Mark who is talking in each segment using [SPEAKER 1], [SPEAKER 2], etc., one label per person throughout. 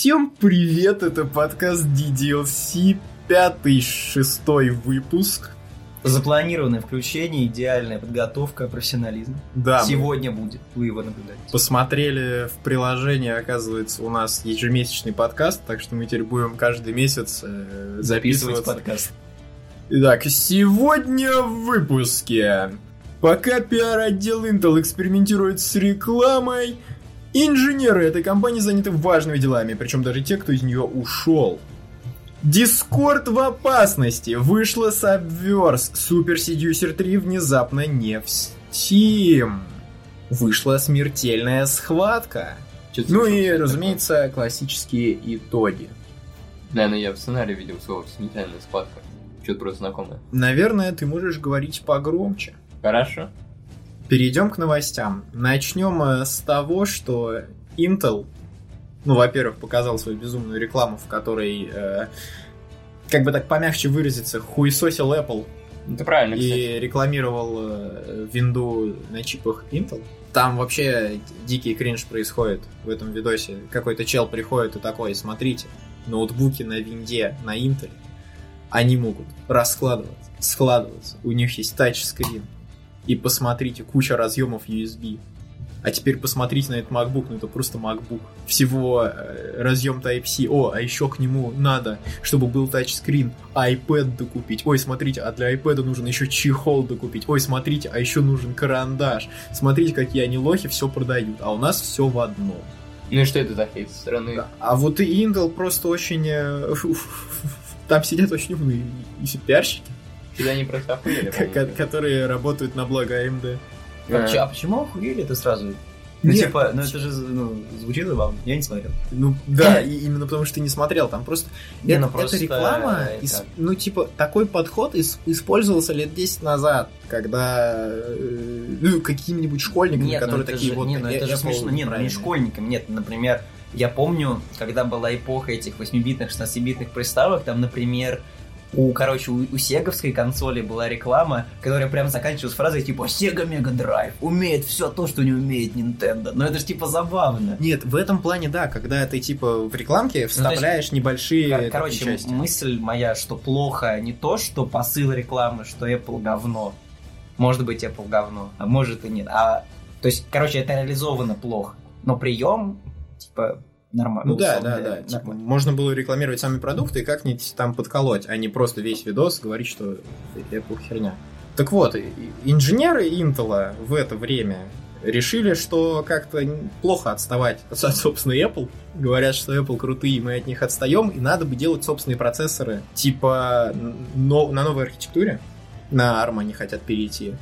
[SPEAKER 1] Всем привет, это подкаст DDLC, пятый, шестой выпуск.
[SPEAKER 2] Запланированное включение, идеальная подготовка, профессионализм.
[SPEAKER 1] Да,
[SPEAKER 2] Сегодня будет, вы его наблюдаете.
[SPEAKER 1] посмотрели в приложении, оказывается, у нас ежемесячный подкаст, так что мы теперь будем каждый месяц э,
[SPEAKER 2] Записывать подкаст.
[SPEAKER 1] Итак, сегодня в выпуске. Пока пиар-отдел Intel экспериментирует с рекламой, инженеры этой компании заняты важными делами, причем даже те, кто из нее ушел. Дискорд в опасности. Вышла Subverse. Super Seducer 3 внезапно не в Steam. Вышла смертельная схватка.
[SPEAKER 3] Чё-то
[SPEAKER 1] Ну и,
[SPEAKER 3] что-то
[SPEAKER 1] разумеется, классические итоги.
[SPEAKER 3] такое. Наверное, я в сценарии видел слово «смертельная схватка». Что-то просто знакомое.
[SPEAKER 1] Наверное, ты можешь говорить погромче.
[SPEAKER 3] Хорошо.
[SPEAKER 1] Перейдем к новостям. Начнем э, с того, что Intel, ну, во-первых, показал свою безумную рекламу, в которой, э, как бы так помягче выразиться, хуесосил Apple
[SPEAKER 3] Это правильно, кстати.
[SPEAKER 1] и рекламировал э, винду на чипах Intel. Там вообще дикий кринж происходит в этом видосе. Какой-то чел приходит и такой, смотрите, ноутбуки на винде, на Intel, они могут раскладываться, складываться. У них есть тачскрин. И посмотрите, куча разъемов USB. А теперь посмотрите на этот MacBook, ну это просто MacBook. Всего э, разъем Type-C. О, а еще к нему надо, чтобы был тачскрин, iPad докупить. Ой, смотрите, а для iPad нужен еще чехол докупить. Ой, смотрите, а еще нужен карандаш. Смотрите, какие они лохи, все продают. А у нас все в одном.
[SPEAKER 3] Ну и что это за хейт со стороны?
[SPEAKER 1] Да. А вот и Intel просто очень... э, Там сидят очень умные и пиарщики,
[SPEAKER 3] Всегда не просто охуели,
[SPEAKER 1] которые работают на благо AMD.
[SPEAKER 3] А.
[SPEAKER 2] А, а почему охуели это сразу? Ну,
[SPEAKER 1] Нет.
[SPEAKER 2] типа, ну это же ну, звучит забавно. Я не смотрел.
[SPEAKER 1] Ну да, и именно потому что ты не смотрел, там просто...
[SPEAKER 2] Не,
[SPEAKER 1] это,
[SPEAKER 2] ну
[SPEAKER 1] это
[SPEAKER 2] просто
[SPEAKER 1] реклама,
[SPEAKER 2] это-
[SPEAKER 1] ис- ну типа такой подход ис- использовался лет 10 назад, когда э, ну какими-нибудь школьниками,
[SPEAKER 2] Нет, ну
[SPEAKER 1] которые
[SPEAKER 2] это
[SPEAKER 1] такие
[SPEAKER 2] же,
[SPEAKER 1] вот...
[SPEAKER 2] не, ну
[SPEAKER 1] э,
[SPEAKER 2] это же смешно. Не, ну не
[SPEAKER 1] правильно».
[SPEAKER 2] школьникам. Нет, например, я помню, когда была эпоха этих 8-битных, 16-битных приставок, там, например, у, короче, у, у сеговской консоли была реклама, которая прям заканчивалась фразой типа Sega Mega Drive умеет все то, что не умеет Nintendo. Но это же типа забавно.
[SPEAKER 1] Нет, в этом плане да, когда ты типа в рекламке вставляешь небольшие
[SPEAKER 2] Кор- Короче,
[SPEAKER 1] части.
[SPEAKER 2] мысль моя, что плохо не то, что посыл рекламы, что Apple говно. Может быть, Apple говно, а может и нет. А, то есть, короче, это реализовано плохо. Но прием, типа, нормально.
[SPEAKER 1] Ну да, да, да. Типа,
[SPEAKER 2] нормально.
[SPEAKER 1] можно было рекламировать сами продукты и как-нибудь там подколоть, а не просто весь видос говорить, что Apple херня. Так вот, инженеры Intel в это время решили, что как-то плохо отставать от, собственно, Apple. Говорят, что Apple крутые, мы от них отстаем, и надо бы делать собственные процессоры, типа но- на новой архитектуре. На ARM они хотят перейти.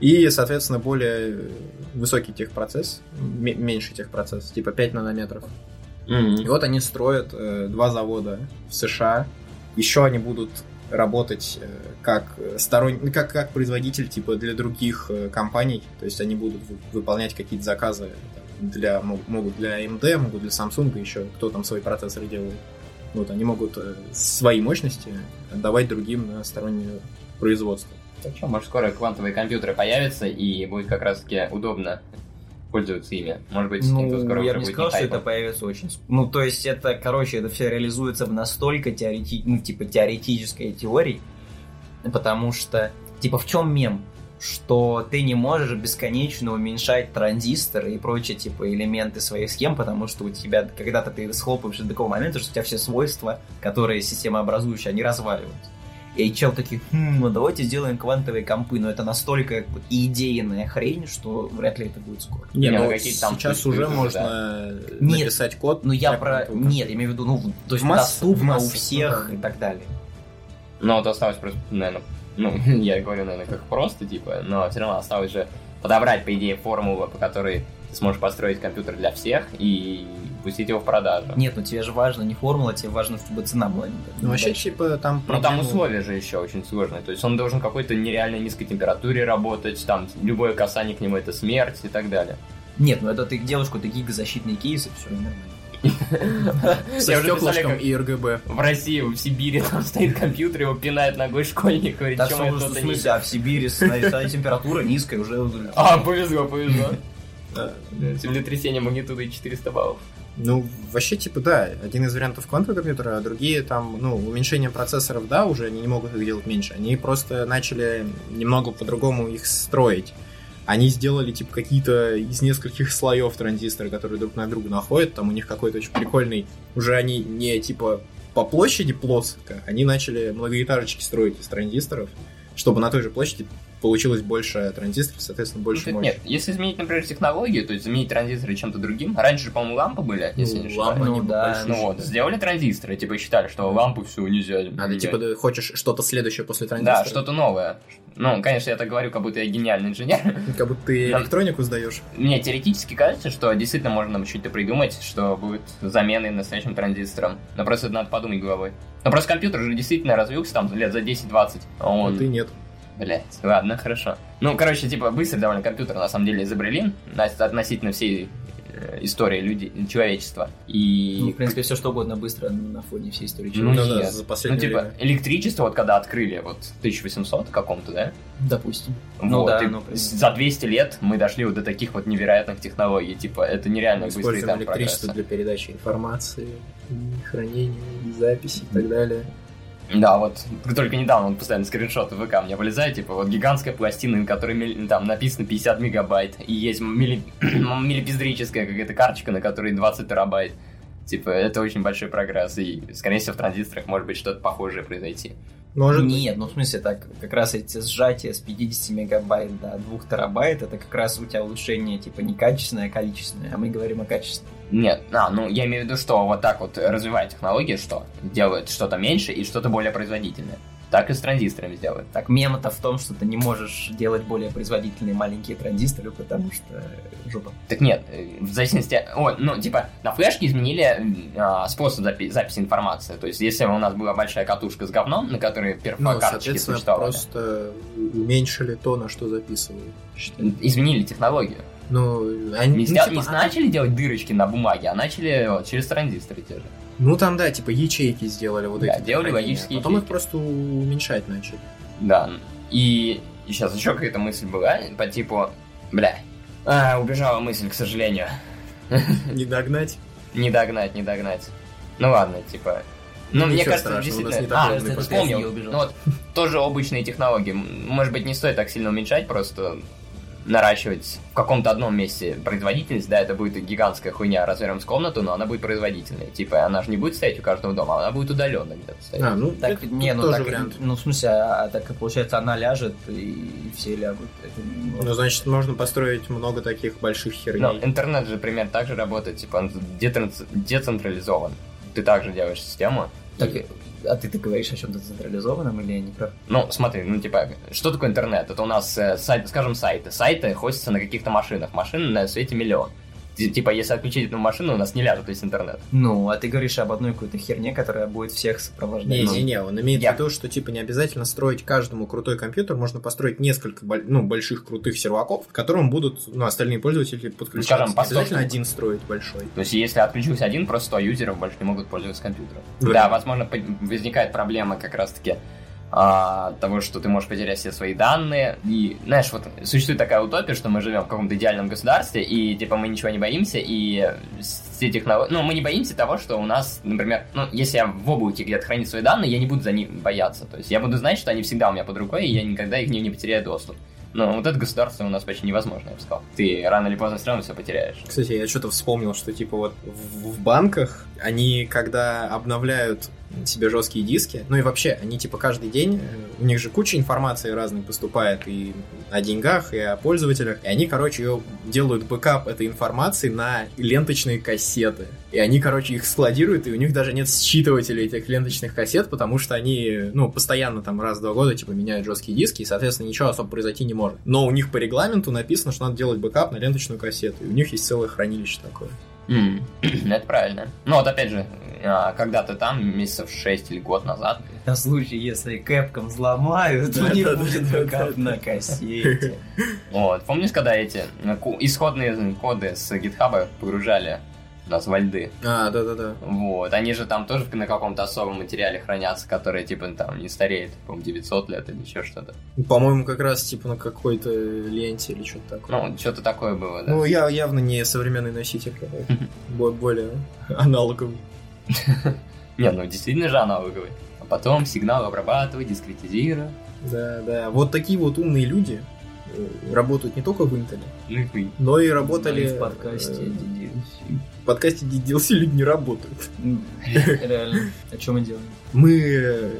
[SPEAKER 1] И, соответственно, более высокий техпроцесс, м- меньший техпроцесс, типа 5 нанометров.
[SPEAKER 3] Мгм.
[SPEAKER 1] И вот они строят э, два завода в США. Еще они будут работать э, как сторон... ну, как, как производитель типа для других э, компаний. То есть они будут вы- выполнять какие-то заказы для, мог- могут для AMD, могут для Samsung, еще кто там свои процессоры делает. Вот они могут э, свои мощности отдавать другим на стороннее производство.
[SPEAKER 3] Так что, может, скоро квантовые компьютеры появятся, и будет как раз-таки удобно пользоваться ими. Может быть,
[SPEAKER 2] Ну,
[SPEAKER 3] скоро
[SPEAKER 2] я бы не сказал,
[SPEAKER 3] не
[SPEAKER 2] что это появится очень... Ну, то есть, это, короче, это все реализуется в настолько теорети... ну, типа, теоретической теории, потому что, типа, в чем мем? Что ты не можешь бесконечно уменьшать транзисторы и прочие, типа, элементы своих схем, потому что у тебя, когда-то ты схлопываешься до такого момента, что у тебя все свойства, которые системообразующие, они разваливаются. И чел такие, хм, ну давайте сделаем квантовые компы, но это настолько как бы, идейная хрень, что вряд ли это будет скоро.
[SPEAKER 1] Не, ну,
[SPEAKER 3] какие-то там
[SPEAKER 1] сейчас уже
[SPEAKER 3] да.
[SPEAKER 1] можно
[SPEAKER 2] Нет,
[SPEAKER 1] написать код.
[SPEAKER 2] Ну я про... Нет, я имею в виду, ну, то есть
[SPEAKER 1] масс-
[SPEAKER 2] доступно у
[SPEAKER 1] массы,
[SPEAKER 2] всех
[SPEAKER 1] ну да.
[SPEAKER 2] и так далее.
[SPEAKER 3] Ну, вот осталось просто, наверное, ну, я говорю, наверное, как просто, типа, но все равно осталось же подобрать, по идее, формулу, по которой ты сможешь построить компьютер для всех и пустить его в продажу.
[SPEAKER 2] Нет, ну тебе же важно не формула, тебе важно, чтобы цена была. не-
[SPEAKER 1] Ну, вообще,
[SPEAKER 2] дальше.
[SPEAKER 1] типа, там
[SPEAKER 3] Ну, там
[SPEAKER 1] проблема-
[SPEAKER 3] условия же еще очень сложные. То есть он должен какой-то нереально низкой температуре работать, там любое касание к нему это смерть и так далее.
[SPEAKER 2] Нет, ну это ты делаешь какой-то гигазащитный кейс, и все, нормально.
[SPEAKER 1] Со стеклышком и RGB.
[SPEAKER 3] в России, в Сибири там стоит компьютер, его пинает ногой школьник, мы
[SPEAKER 2] в смысле, а в Сибири температура низкая уже...
[SPEAKER 3] А, повезло, повезло.
[SPEAKER 1] Да.
[SPEAKER 3] Землетрясение магнитудой 400 баллов.
[SPEAKER 1] Ну, вообще, типа, да, один из вариантов квантового компьютера, а другие там, ну, уменьшение процессоров, да, уже они не могут их делать меньше. Они просто начали немного по-другому их строить. Они сделали, типа, какие-то из нескольких слоев транзисторы, которые друг на друга находят. Там у них какой-то очень прикольный... Уже они не, типа, по площади плоско, они начали многоэтажечки строить из транзисторов, чтобы на той же площади получилось больше транзисторов, соответственно, больше
[SPEAKER 3] Ну,
[SPEAKER 1] мощи.
[SPEAKER 3] Нет, если изменить, например, технологию, то есть заменить транзисторы чем-то другим. Раньше же, по-моему, лампы были, если
[SPEAKER 1] Ну,
[SPEAKER 3] не
[SPEAKER 1] лампы,
[SPEAKER 3] ошибаюсь.
[SPEAKER 2] Ну да.
[SPEAKER 3] Ну вот, сделали транзисторы, типа считали, что лампы все нельзя.
[SPEAKER 1] Надо,
[SPEAKER 3] менять.
[SPEAKER 1] типа, ты хочешь что-то следующее после транзистора.
[SPEAKER 3] Да, что-то новое. Ну, конечно, я так говорю, как будто я гениальный инженер.
[SPEAKER 1] Как будто ты электронику сдаешь.
[SPEAKER 3] Мне теоретически кажется, что действительно можно что-то придумать, что будет заменой настоящим транзистором. Но просто это надо подумать головой. Но просто компьютер же действительно развился там лет за 10-20. А
[SPEAKER 1] А
[SPEAKER 3] Он...
[SPEAKER 1] ты нет.
[SPEAKER 3] Блять, ладно, хорошо. Ну, короче, типа, быстро довольно компьютер на самом деле изобрели относительно всей э, истории людей, человечества. И...
[SPEAKER 2] Ну, в принципе, все что угодно быстро на фоне всей истории
[SPEAKER 3] Ну,
[SPEAKER 2] человечества.
[SPEAKER 1] да,
[SPEAKER 3] нет.
[SPEAKER 1] за
[SPEAKER 3] Ну,
[SPEAKER 1] последнее
[SPEAKER 3] типа,
[SPEAKER 1] время.
[SPEAKER 3] электричество, вот когда открыли, вот, в 1800 каком-то, да?
[SPEAKER 2] Допустим. Ну
[SPEAKER 3] Вот,
[SPEAKER 2] да,
[SPEAKER 3] и
[SPEAKER 2] ну,
[SPEAKER 3] за 200 лет мы дошли вот до таких вот невероятных технологий. Типа, это нереально
[SPEAKER 1] Мы
[SPEAKER 3] быстрый
[SPEAKER 1] используем
[SPEAKER 3] темп
[SPEAKER 1] электричество
[SPEAKER 3] прогресса.
[SPEAKER 1] для передачи информации, и хранения, записи и так далее.
[SPEAKER 3] Да, вот только недавно он постоянно скриншоты в ВК мне вылезает, типа вот гигантская пластина, на которой там написано 50 мегабайт, и есть милли... миллипиздрическая какая-то карточка, на которой 20 терабайт. Типа, это очень большой прогресс, и, скорее всего, в транзисторах может быть что-то похожее произойти.
[SPEAKER 1] Может быть.
[SPEAKER 2] Нет, ну в смысле так, как раз эти сжатия с 50 мегабайт до 2 терабайт, это как раз у тебя улучшение типа не качественное, а количественное, а мы говорим о качественном.
[SPEAKER 3] Нет, а, ну я имею в виду, что вот так вот развивая технологии, что делают что-то меньше и что-то более производительное. Так и с транзисторами сделают.
[SPEAKER 2] Так, мем-то в том, что ты не можешь делать более производительные маленькие транзисторы, потому что жопа.
[SPEAKER 3] Так нет, э, в зависимости... О, ну, типа, на флешке изменили а, способ запи- записи информации. То есть, если у нас была большая катушка с говном, на которой
[SPEAKER 1] Ну,
[SPEAKER 3] перфокарточки
[SPEAKER 1] соответственно,
[SPEAKER 3] существовали,
[SPEAKER 1] просто уменьшили то, на что записывают. считай.
[SPEAKER 3] изменили технологию.
[SPEAKER 1] Ну, они,
[SPEAKER 3] Не,
[SPEAKER 1] ну, типа,
[SPEAKER 3] не начали делать дырочки на бумаге, а начали вот, через транзисторы те же.
[SPEAKER 1] Ну, там, да, типа ячейки сделали вот
[SPEAKER 3] Да,
[SPEAKER 1] эти.
[SPEAKER 3] делали логические
[SPEAKER 1] Потом их
[SPEAKER 3] ячейки.
[SPEAKER 1] просто уменьшать начали.
[SPEAKER 3] Да. И, и сейчас еще какая-то мысль была по типу... Бля, а, убежала мысль, к сожалению.
[SPEAKER 1] Не догнать.
[SPEAKER 3] Не догнать, не догнать. Ну ладно, типа. Ну, мне кажется,
[SPEAKER 1] страшного,
[SPEAKER 3] действительно...
[SPEAKER 1] не
[SPEAKER 3] А,
[SPEAKER 2] я
[SPEAKER 3] вспомнил. Ну вот, тоже обычные технологии. Может быть, не стоит так сильно уменьшать, просто наращивать в каком-то одном месте производительность, да, это будет гигантская хуйня размером с комнату, но она будет производительная. Типа, она же не будет стоять у каждого дома, она будет удаленно где-то стоять.
[SPEAKER 1] А, ну,
[SPEAKER 2] Так,
[SPEAKER 1] это
[SPEAKER 2] не, ну
[SPEAKER 1] тоже
[SPEAKER 2] так,
[SPEAKER 1] вариант.
[SPEAKER 2] ну в смысле, а, а так и получается она ляжет и все лягут. Это не-
[SPEAKER 1] Ну, значит, можно построить много таких больших
[SPEAKER 3] Но
[SPEAKER 1] херней.
[SPEAKER 3] интернет же примерно так же работает, типа, он децен- децентрализован. Ты также делаешь систему.
[SPEAKER 2] Так, а ты, ты говоришь о чем-то централизованном или не прав?
[SPEAKER 3] Ну, смотри, ну, типа, что такое интернет? Это у нас, э, сайт, скажем, сайты. Сайты хостятся на каких-то машинах. Машин на свете миллион. Типа, если отключить одну машину, у нас не ляжет весь интернет.
[SPEAKER 2] Ну, а ты говоришь об одной какой-то херне, которая будет всех сопровождать. Ну,
[SPEAKER 1] Не-не-не, он имеет
[SPEAKER 3] Я-
[SPEAKER 1] в виду, что типа не обязательно строить каждому крутой компьютер, можно построить несколько ну, больших крутых серваков, к которым будут ну, остальные пользователи подключаться.
[SPEAKER 3] скажем, по
[SPEAKER 1] обязательно один строить большой.
[SPEAKER 3] То есть, если отключился один, просто 100 юзеров больше не могут пользоваться компьютером.
[SPEAKER 1] Да.
[SPEAKER 3] Да, возможно, возникает проблема как раз-таки а, того, что ты можешь потерять все свои данные. И, знаешь, вот существует такая утопия, что мы живем в каком-то идеальном государстве, и, типа, мы ничего не боимся, и все технологии... Ну, мы не боимся того, что у нас, например, ну, если я в облаке где-то хранить свои данные, я не буду за них бояться. То есть я буду знать, что они всегда у меня под рукой, и я никогда их не, не потеряю доступ. Но вот это государство у нас почти невозможно, я бы сказал. Ты рано или поздно все равно все потеряешь.
[SPEAKER 1] Кстати, я что-то вспомнил, что типа вот в, в банках они, когда обновляют себе жесткие диски, ну и вообще, они типа каждый день, э, у них же куча информации разной поступает и о деньгах, и о пользователях, и они, короче, ее делают бэкап этой информации на ленточные кассеты. И они, короче, их складируют, и у них даже нет считывателей этих ленточных кассет, потому что они, ну, постоянно там раз в два года, типа, меняют жесткие диски, и, соответственно, ничего особо произойти не может. Но у них по регламенту написано, что надо делать бэкап на ленточную кассету, и у них есть целое хранилище такое.
[SPEAKER 3] М, Это правильно. Ну вот опять же, а, когда-то там, месяцев 6 или год назад,
[SPEAKER 2] На случай, если Capcom взломают, у них будет бэкап на кассете.
[SPEAKER 3] вот, помнишь, когда эти исходные коды с GitHub а погружали нас во льды.
[SPEAKER 1] А, да-да-да.
[SPEAKER 3] Вот, они же там тоже на каком-то особом материале хранятся, который, типа, там, не стареет, по-моему, 900 лет или еще что-то.
[SPEAKER 1] По-моему, как раз, типа, на какой-то ленте или что-то такое.
[SPEAKER 3] Ну, что-то такое было, да.
[SPEAKER 1] Ну, я явно не современный носитель Более аналоговый.
[SPEAKER 3] Не, ну, действительно же аналоговый. А потом сигнал обрабатывать, дискретизируя.
[SPEAKER 1] Да, да. Вот такие вот умные люди работают не только в Intel,
[SPEAKER 3] Ну
[SPEAKER 1] но и работали...
[SPEAKER 2] в подкасте
[SPEAKER 1] э,
[SPEAKER 2] DDLC.
[SPEAKER 1] В подкасте DDLC люди не работают.
[SPEAKER 2] Реально. А что мы делаем?
[SPEAKER 1] Мы... э,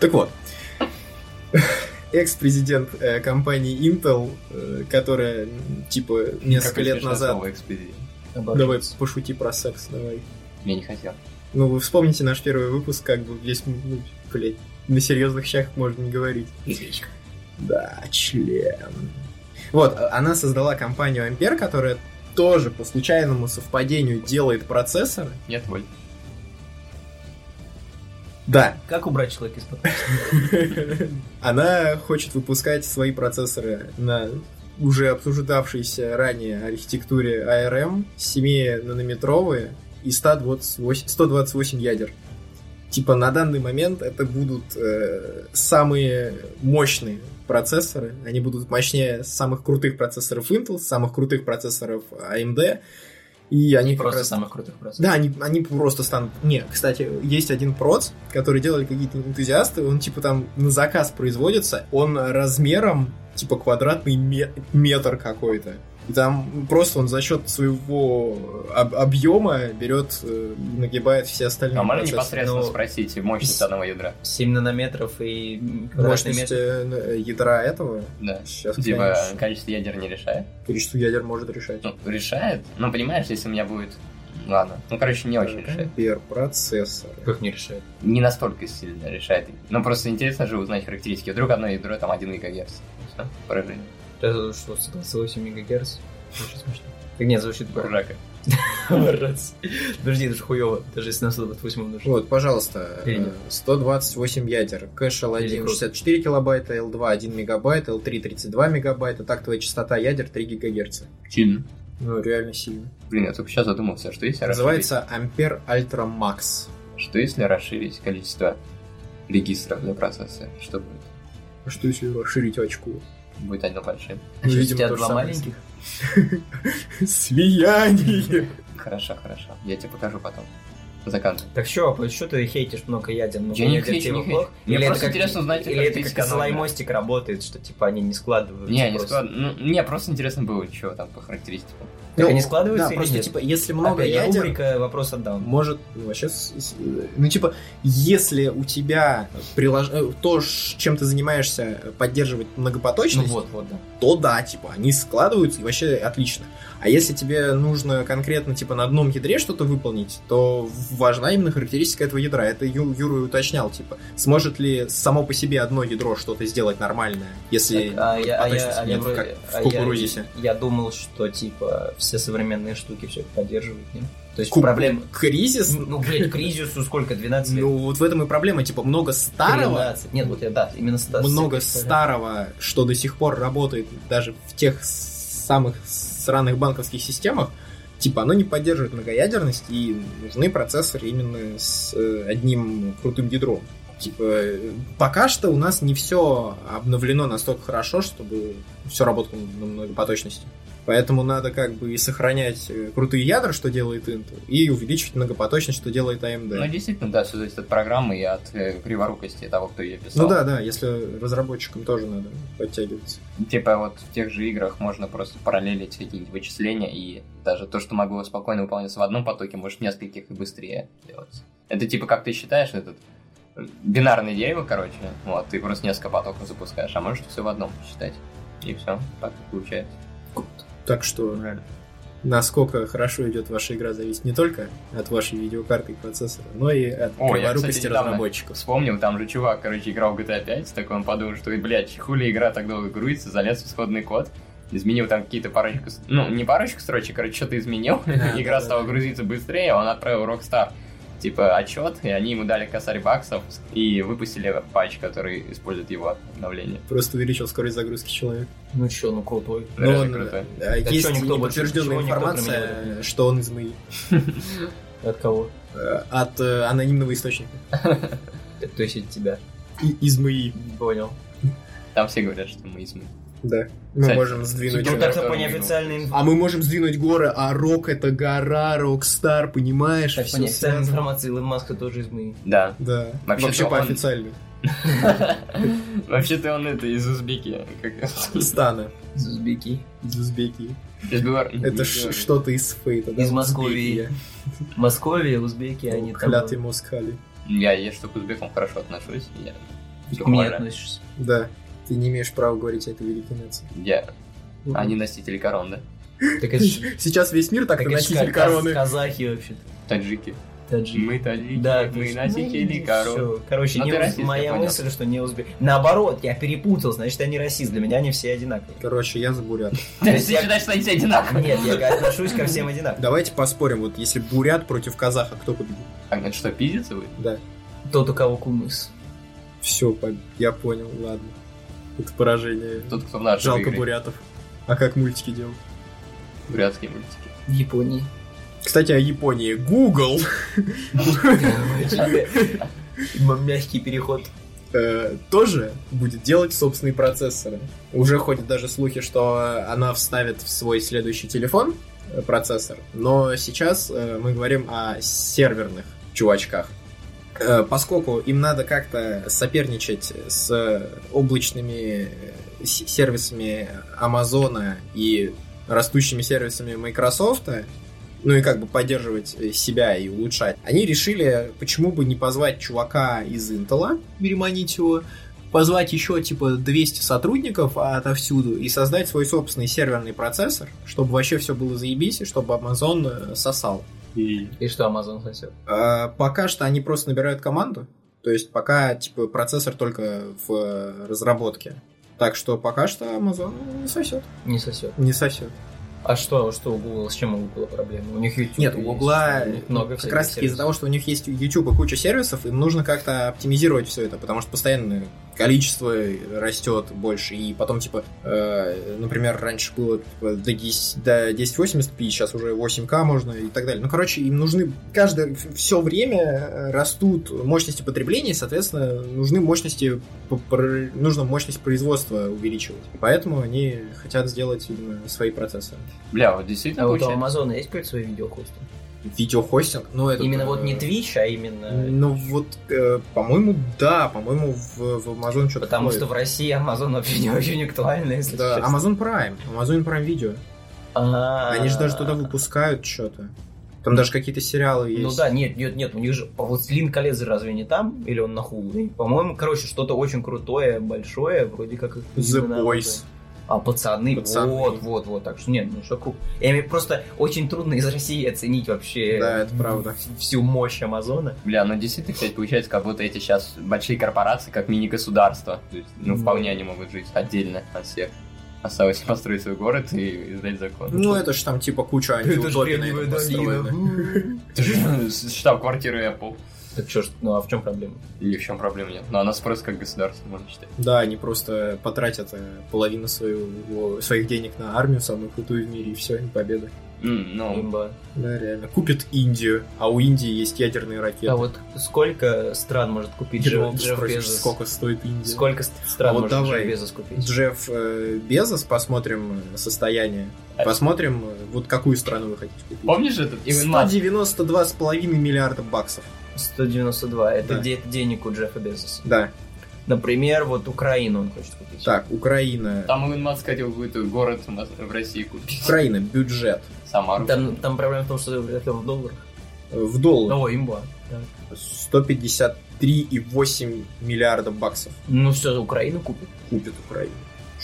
[SPEAKER 1] Так вот. Экс-президент э, компании Intel, э, которая, типа, несколько лет назад... Давай пошути про секс, давай.
[SPEAKER 3] Я не хотел.
[SPEAKER 1] Ну, вы вспомните наш первый выпуск, как бы здесь, ну, блядь, на серьезных щах можно не говорить. Да, член. Вот, а- она создала компанию Ampere, которая тоже по случайному совпадению делает процессоры.
[SPEAKER 3] Нет, боль.
[SPEAKER 1] Да,
[SPEAKER 2] Как убрать человека из подкаста?
[SPEAKER 1] она хочет выпускать свои процессоры на уже обсуждавшейся ранее архитектуре ARM 7-нанометровые и 128, 128 ядер. Типа на данный момент это будут э, самые мощные процессоры. Они будут мощнее самых крутых процессоров Intel, самых крутых процессоров AMD. И они
[SPEAKER 2] Просто
[SPEAKER 1] раз-
[SPEAKER 2] самых крутых процессоров.
[SPEAKER 1] да, они, они просто станут... Не, кстати, есть один проц, который делали какие-то энтузиасты, он типа там на заказ производится, он размером типа квадратный ме- метр какой-то. И там просто он за счет своего об- объема берет, э, нагибает все остальные
[SPEAKER 3] А можно непосредственно
[SPEAKER 2] Ну,
[SPEAKER 3] спросить мощность
[SPEAKER 2] с-
[SPEAKER 3] одного ядра?
[SPEAKER 2] 7 нанометров и
[SPEAKER 1] Мощность
[SPEAKER 2] метр.
[SPEAKER 1] э, ядра этого
[SPEAKER 3] Да.
[SPEAKER 1] сейчас
[SPEAKER 3] Типа, количество ядер не решает?
[SPEAKER 1] количество ядер может решать.
[SPEAKER 3] Ну, решает. Ну, понимаешь, если у меня будет... Ладно. Ну, короче, не очень решает.
[SPEAKER 1] Ампер, процессор.
[SPEAKER 2] Как не решает?
[SPEAKER 3] Не настолько сильно решает. Ну, просто интересно же узнать характеристики. Вдруг одно ядро там 1 ГГц. Всё, поражение.
[SPEAKER 2] Это что, 128 мегагерц? Очень смешно. Так нет, звучит. Раз. Подожди, это же хуево, даже если на 128 умножить.
[SPEAKER 1] Вот, пожалуйста,
[SPEAKER 2] Или нет?
[SPEAKER 1] э, 128 ядер. Кэш L1
[SPEAKER 2] Или круто.
[SPEAKER 1] 64 килобайта, L2 1 мегабайт, L3 32 мегабайта, тактовая частота ядер 3 гигагерца.
[SPEAKER 3] Сильно.
[SPEAKER 1] Ну, реально сильно.
[SPEAKER 3] Блин, я только сейчас задумался, что если.
[SPEAKER 1] Называется Ampere Ultra Max.
[SPEAKER 3] Что если расширить количество регистров для процесса? Что будет?
[SPEAKER 1] А Что если расширить очко?
[SPEAKER 3] Будет одно большим.
[SPEAKER 2] А что, у тебя два маленьких?
[SPEAKER 1] Слияние!
[SPEAKER 3] Хорошо, хорошо. Я тебе покажу потом. Заканчивай.
[SPEAKER 2] Так что, что ты хейтишь много ядер? Много
[SPEAKER 3] Я не хейчу, не хейчу. Мне
[SPEAKER 2] Или
[SPEAKER 3] просто интересно узнать
[SPEAKER 2] Или это как слаймостик работает, что типа они не складываются?
[SPEAKER 3] Не, не
[SPEAKER 2] просто?
[SPEAKER 3] склад... ну, мне просто интересно было, что там по характеристикам.
[SPEAKER 2] Так они складываются
[SPEAKER 1] Ну, Да,
[SPEAKER 2] или
[SPEAKER 1] просто,
[SPEAKER 2] нет?
[SPEAKER 1] типа, если много
[SPEAKER 2] Опять
[SPEAKER 1] ядер,
[SPEAKER 2] рубрика вопрос отдам.
[SPEAKER 1] может, ну, вообще, ну, типа, если у тебя прилож... э, то, чем ты занимаешься, поддерживать
[SPEAKER 2] Ну
[SPEAKER 1] многопоточность,
[SPEAKER 2] вот, вот, да.
[SPEAKER 1] то да, типа, они складываются и вообще отлично. А если тебе нужно конкретно, типа, на одном ядре что-то выполнить, то важна именно характеристика этого ядра. Это Ю- Юра и уточнял, типа, сможет ли само по себе одно ядро что-то сделать нормальное, если
[SPEAKER 2] Так, а я, а я, а я а
[SPEAKER 1] в
[SPEAKER 2] я-
[SPEAKER 1] кукурузисе.
[SPEAKER 2] я думал, что типа все современные штуки все это поддерживают, нет? То есть
[SPEAKER 1] Ку-
[SPEAKER 2] проблема...
[SPEAKER 1] Кризис?
[SPEAKER 2] Ну, блядь, кризису сколько, 12 лет?
[SPEAKER 1] Ну, вот в этом и проблема, типа, много старого,
[SPEAKER 2] 13. Нет, вот я, да, именно
[SPEAKER 1] много старого, что до сих пор работает даже в тех самых сраных банковских системах, типа оно не поддерживает многоядерность и нужны процессоры именно с э, одним крутым ядром. Типа, э, пока что у нас не все обновлено настолько хорошо, чтобы все работало на многопоточности. Поэтому надо как бы и сохранять э, крутые ядра, что делает Intel, и увеличивать многопоточность, что делает AMD.
[SPEAKER 3] Ну, действительно, да, все зависит от программы и от э, криворукости того, кто ее писал.
[SPEAKER 1] Ну да, да, если разработчикам тоже надо подтягиваться.
[SPEAKER 3] Типа вот в тех же играх можно просто параллелить какие-нибудь вычисления, и даже то, что могло спокойно выполняться в одном потоке, может в нескольких и быстрее делаться. Это типа как ты считаешь этот бинарное дерево, короче, вот, ты просто несколько потоков запускаешь, а можешь все в одном считать. И все, так и получается.
[SPEAKER 1] Так что, насколько хорошо идет ваша игра, зависит не только от вашей видеокарты и процессора, но и от
[SPEAKER 3] О, я, кстати,
[SPEAKER 1] разработчиков.
[SPEAKER 3] Вспомнил, там же чувак, короче, играл в GTA 5, такой он подумал, что, блядь, хули игра так долго грузится, залез в исходный код, изменил там какие-то парочку, ну, не парочку строчек, короче, что-то изменил, игра стала грузиться быстрее, он отправил Rockstar типа, отчет, и они ему дали косарь баксов и выпустили патч, который использует его обновление.
[SPEAKER 1] Просто увеличил скорость загрузки человека.
[SPEAKER 2] Ну чё, ну крутой.
[SPEAKER 1] Но
[SPEAKER 3] Реально
[SPEAKER 1] он,
[SPEAKER 3] крутой.
[SPEAKER 1] э, есть
[SPEAKER 2] чё, никто больше-
[SPEAKER 1] неподтвержденная информация, что он из МИИ.
[SPEAKER 2] От кого?
[SPEAKER 1] Э, От э, анонимного источника.
[SPEAKER 2] То есть от тебя.
[SPEAKER 1] Из МИИ.
[SPEAKER 2] Понял.
[SPEAKER 3] Там все говорят, что мы из МИ.
[SPEAKER 1] Да. Мы
[SPEAKER 3] Кстати,
[SPEAKER 1] можем сдвинуть...
[SPEAKER 2] Ну
[SPEAKER 3] который
[SPEAKER 2] по неофициальной инф-
[SPEAKER 1] А мы можем сдвинуть горы, а рок это гора, рок-стар, понимаешь?
[SPEAKER 2] так, по неофициальной информации Илон Маска тоже из МИИ.
[SPEAKER 3] Да.
[SPEAKER 1] Да.
[SPEAKER 3] Вообще-то
[SPEAKER 1] Вообще по
[SPEAKER 3] он-
[SPEAKER 1] официальной.
[SPEAKER 3] Вообще-то он это из Узбеки. Как...
[SPEAKER 1] Стана.
[SPEAKER 2] Из Узбеки.
[SPEAKER 1] Из Узбеки. Это что-то из фейта. да,
[SPEAKER 2] Из. Московии. Московия, Узбеки, они там...
[SPEAKER 1] Клятый Москали.
[SPEAKER 3] Я, я что к узбекам хорошо отношусь. Я
[SPEAKER 2] К мне относишься.
[SPEAKER 1] Да. Ты не имеешь права говорить о этой великой нации.
[SPEAKER 3] Я... Они носители корон, да?
[SPEAKER 2] Так это ж-
[SPEAKER 1] Сейчас весь мир так
[SPEAKER 2] так это ж
[SPEAKER 1] носитель короны.
[SPEAKER 2] казахи вообще-то.
[SPEAKER 3] Таджики.
[SPEAKER 2] Таджики.
[SPEAKER 3] Мы таджики,
[SPEAKER 2] Да,
[SPEAKER 3] мы носители
[SPEAKER 2] Ну,
[SPEAKER 3] корон.
[SPEAKER 2] всё. Короче,
[SPEAKER 3] Ну,
[SPEAKER 2] не
[SPEAKER 3] расист,
[SPEAKER 2] моя мысль, что не узбек. Наоборот, я перепутал, значит, не расист. Для меня они все одинаковые.
[SPEAKER 1] Короче, я за бурят.
[SPEAKER 3] Ты считаешь, что они все одинаковые?
[SPEAKER 2] Нет, я отношусь ко всем одинаково.
[SPEAKER 1] Давайте поспорим, вот если бурят против казаха, кто победит?
[SPEAKER 3] А это что, пиздится вы?
[SPEAKER 1] Да.
[SPEAKER 2] Тот, у кого кумыс.
[SPEAKER 1] Все, я понял, ладно. Это поражение.
[SPEAKER 3] Тот, кто в нашей
[SPEAKER 1] Жалко
[SPEAKER 3] игре.
[SPEAKER 1] бурятов. А как мультики делают?
[SPEAKER 3] Бурятские мультики.
[SPEAKER 2] В Японии.
[SPEAKER 1] Кстати, о Японии. Google
[SPEAKER 2] Мягкий переход.
[SPEAKER 1] э, тоже будет делать собственные процессоры. Уже ходят даже слухи, что она вставит в свой следующий телефон э, процессор. Но сейчас э, мы говорим о серверных чувачках. Э, Поскольку им надо как-то соперничать с облачными э, сервисами Амазона и растущими сервисами Microsoft, ну и как бы поддерживать э, себя и улучшать, они решили, почему бы не позвать чувака из Intel, переманить его, позвать еще типа 200 сотрудников отовсюду и создать свой собственный серверный процессор, чтобы вообще все было заебись, и чтобы Amazon сосал.
[SPEAKER 3] И
[SPEAKER 2] И что Amazon сосет?
[SPEAKER 1] А, пока что они просто набирают команду, то есть пока типа процессор только в э, разработке. Так что пока что Amazon не сосет.
[SPEAKER 2] Не сосет.
[SPEAKER 1] Не сосет.
[SPEAKER 2] А что, что у Google, с чем у Google проблема? У них YouTube
[SPEAKER 1] Нет, у
[SPEAKER 2] есть,
[SPEAKER 1] Гугла
[SPEAKER 2] у много
[SPEAKER 1] как раз таки из-за того, что у них есть YouTube и куча сервисов, им нужно как-то оптимизировать все это, потому что постоянно количество растет больше, и потом, типа, э, например, раньше было типа, до, 10, до 1080p, сейчас уже 8К можно и так далее. Ну, короче, им нужны каждое, все время э, растут мощности потребления, и, соответственно, нужны мощности, нужно мощность производства увеличивать. Поэтому они хотят сделать, видимо, свои процессоры.
[SPEAKER 3] Бля, вот действительно
[SPEAKER 2] А вот у. Амазона есть какой-то свой видеохостинг?
[SPEAKER 1] Видеохостинг, ну, это...
[SPEAKER 2] Именно вот не Twitch, а именно...
[SPEAKER 1] Ну вот, э, по-моему, да, по-моему, в, в Amazon что-то
[SPEAKER 2] Потому
[SPEAKER 1] входит.
[SPEAKER 2] что в России Amazon вообще не очень актуально, если
[SPEAKER 1] Да,
[SPEAKER 2] честно.
[SPEAKER 1] Amazon Prime, Amazon Prime Video.
[SPEAKER 2] А,
[SPEAKER 1] Они же даже туда выпускают что-то. Там даже какие-то сериалы есть.
[SPEAKER 2] Ну да, нет, нет, нет, у них же «Властелин колец» разве не там? Или он на Hulu? По-моему, короче, что-то очень крутое, большое, вроде как...
[SPEAKER 1] The Boys.
[SPEAKER 2] А, пацаны,
[SPEAKER 1] Пацаны.
[SPEAKER 2] вот, вот, вот, так что нет, ну что круто. Я имею- просто очень трудно из России оценить вообще
[SPEAKER 1] Да, это правда.
[SPEAKER 2] всю мощь Амазона.
[SPEAKER 3] Бля, ну действительно, кстати, получается, как будто эти сейчас большие корпорации, как мини-государства. То есть, ну,
[SPEAKER 2] Ну.
[SPEAKER 3] вполне они могут жить отдельно от всех. Осталось построить свой город и издать закон.
[SPEAKER 1] Ну, это ж там типа куча антиутопий на этом
[SPEAKER 3] же штаб-квартира Apple.
[SPEAKER 2] Так что ж, ну а в чем проблема?
[SPEAKER 3] И в чем проблема нет? Но она просто как государство, можно считать.
[SPEAKER 1] Да, они просто потратят э, половину своего, своих денег на армию, самую крутую в мире, и все, и победа.
[SPEAKER 3] М, ну,
[SPEAKER 2] Имба.
[SPEAKER 1] Да, реально. Купит Индию, а у Индии есть ядерные ракеты.
[SPEAKER 2] А вот сколько стран может купить Джефф, Джефф
[SPEAKER 1] спросишь,
[SPEAKER 2] Безос?
[SPEAKER 1] сколько стоит Индия.
[SPEAKER 2] Сколько ст- стран
[SPEAKER 1] А вот
[SPEAKER 2] может
[SPEAKER 1] давай.
[SPEAKER 2] Джефф Безос купить?
[SPEAKER 1] Джефф э, Безос, посмотрим э, состояние.
[SPEAKER 3] А-
[SPEAKER 1] Посмотрим, э, вот какую страну вы хотите купить.
[SPEAKER 3] помнишь этот Илон Маск?
[SPEAKER 1] 192,5 миллиарда баксов.
[SPEAKER 2] 192. Это
[SPEAKER 1] Да.
[SPEAKER 2] где это денег у Джеффа Безоса?
[SPEAKER 1] Да.
[SPEAKER 2] Например, вот Украину он хочет купить.
[SPEAKER 1] Так, Украина.
[SPEAKER 3] Там Илон Маск хотел какой-то город у нас в России купить.
[SPEAKER 1] Украина, бюджет.
[SPEAKER 3] Самару.
[SPEAKER 2] Там, там проблема в том, что это в долларах.
[SPEAKER 1] В долларах
[SPEAKER 2] О, имба. Так.
[SPEAKER 1] 153,8 миллиардов баксов
[SPEAKER 2] Ну все, Украину купит.
[SPEAKER 1] купит Украина.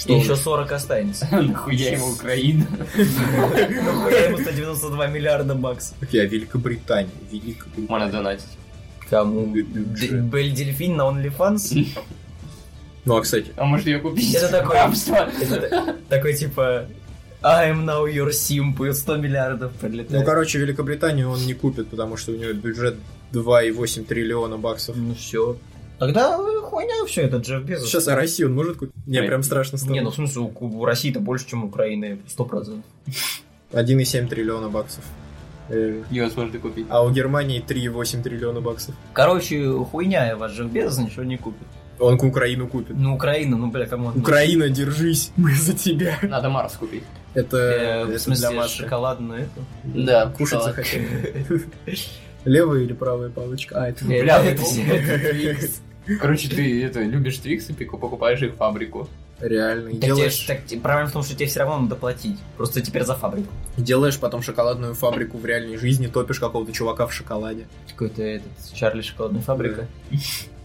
[SPEAKER 2] И еще 40 останется.
[SPEAKER 3] Нахуя ему Украина?
[SPEAKER 2] Нахуя ему 192 миллиарда баксов?
[SPEAKER 1] Я Великобритания.
[SPEAKER 3] Можно
[SPEAKER 1] Великобритания.
[SPEAKER 3] донатить.
[SPEAKER 2] Кому? Бель Дельфин на OnlyFans?
[SPEAKER 1] Ну, а кстати,
[SPEAKER 3] А может ее купить?
[SPEAKER 2] Это такой- такой типа... I'm now your simp, и 100 миллиардов
[SPEAKER 1] ну,
[SPEAKER 2] прилетает.
[SPEAKER 1] короче, Великобританию он не купит, потому что у него бюджет 2,8 триллиона баксов.
[SPEAKER 2] Ну все. Тогда хуйня все, это Джефф Безос.
[SPEAKER 1] Сейчас, а Россию он может купить? Мне прям страшно стало.
[SPEAKER 2] Не, ну в смысле, у, у России-то больше, чем у Украины, сто процентов.
[SPEAKER 1] 1,7 триллиона баксов. Э,
[SPEAKER 3] Невозможно купить.
[SPEAKER 1] А у Германии 3,8 триллиона баксов.
[SPEAKER 2] Короче, хуйня, ваш Джефф Безос ничего не купит.
[SPEAKER 1] Он к Украину купит.
[SPEAKER 2] Ну, Украина, ну, бля, кому
[SPEAKER 1] Украина, держись, мы за тебя.
[SPEAKER 3] Надо Марс купить.
[SPEAKER 1] Это,
[SPEAKER 2] Э,
[SPEAKER 1] это
[SPEAKER 2] в смысле,
[SPEAKER 1] для Маска.
[SPEAKER 2] шоколадную эту?
[SPEAKER 3] Да,
[SPEAKER 1] Кушать захотели. Левая или правая палочка? А, это
[SPEAKER 2] Бля, это.
[SPEAKER 3] Короче, ты это, любишь Твикс и пику- покупаешь их в фабрику.
[SPEAKER 1] реально.
[SPEAKER 2] Так тебе
[SPEAKER 1] делаешь,
[SPEAKER 2] ж- так Проблема в том, что тебе все равно надо платить. Просто теперь за фабрику.
[SPEAKER 1] делаешь потом шоколадную фабрику в реальной жизни, топишь какого-то чувака в шоколаде.
[SPEAKER 2] Какой-то этот Чарли шоколадная фабрика.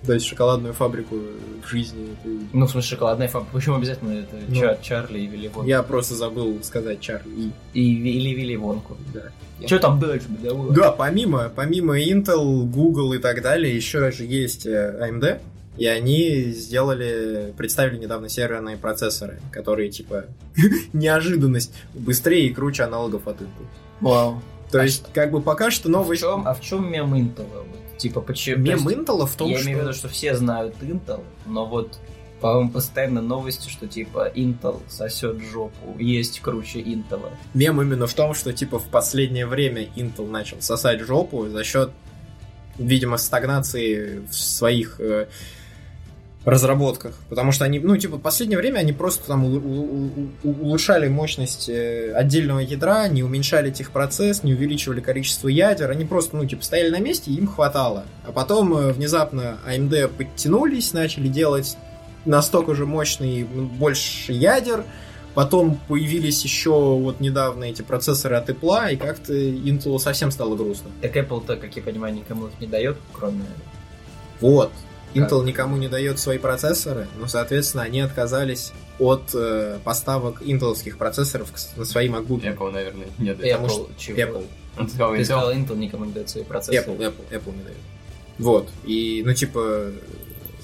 [SPEAKER 1] То есть шоколадную фабрику в жизни. ты-
[SPEAKER 2] Ну, в смысле, шоколадная фабрика. Почему обязательно это
[SPEAKER 1] Ну.
[SPEAKER 2] Чар- Чарли и Вилли Вонку?
[SPEAKER 1] Я просто забыл сказать Чарли. И-
[SPEAKER 2] И, или Вилли Вонку.
[SPEAKER 1] Да.
[SPEAKER 2] Что там дальше, бля?
[SPEAKER 1] Да, помимо, помимо Intel, Google и так далее, еще же есть э, AMD, и они сделали, представили недавно серверные процессоры, которые типа неожиданность быстрее и круче аналогов от Intel.
[SPEAKER 2] Вау.
[SPEAKER 1] То
[SPEAKER 2] А
[SPEAKER 1] есть, как бы пока что
[SPEAKER 2] В
[SPEAKER 1] новость...
[SPEAKER 2] чем, а в чем мем Intel? Вот, типа, почему?
[SPEAKER 1] Мем Intel в том,
[SPEAKER 2] Я
[SPEAKER 1] что...
[SPEAKER 2] имею в виду, что все знают Intel, но вот по-моему, постоянно новости, что типа Intel сосет жопу, есть круче Intel.
[SPEAKER 1] Мем именно в том, что типа в последнее время Intel начал сосать жопу за счет, видимо, стагнации в своих э, разработках. Потому что они, ну, типа, в последнее время они просто там улучшали мощность э, отдельного ядра, не уменьшали техпроцесс, не увеличивали количество ядер. Они просто, ну, типа, стояли на месте, и им хватало. А потом э, внезапно AMD подтянулись, начали делать настолько же мощный, больше ядер, Потом появились еще вот недавно эти процессоры от Apple, и как-то Intel совсем стало грустно.
[SPEAKER 2] Так Apple-то, как я понимаю, никому их не дает, кроме...
[SPEAKER 1] Вот.
[SPEAKER 2] Как?
[SPEAKER 1] Intel никому не дает свои процессоры, но, соответственно, они отказались от э, поставок интеловских процессоров на свои MacBook.
[SPEAKER 3] Apple, наверное, не дает.
[SPEAKER 2] Apple, чего?
[SPEAKER 1] Apple.
[SPEAKER 3] Он сказал,
[SPEAKER 2] Ты
[SPEAKER 3] Intel.
[SPEAKER 2] сказал, Intel никому не дает свои процессоры.
[SPEAKER 1] Apple, Apple, Apple не дает. Вот. И, ну, типа,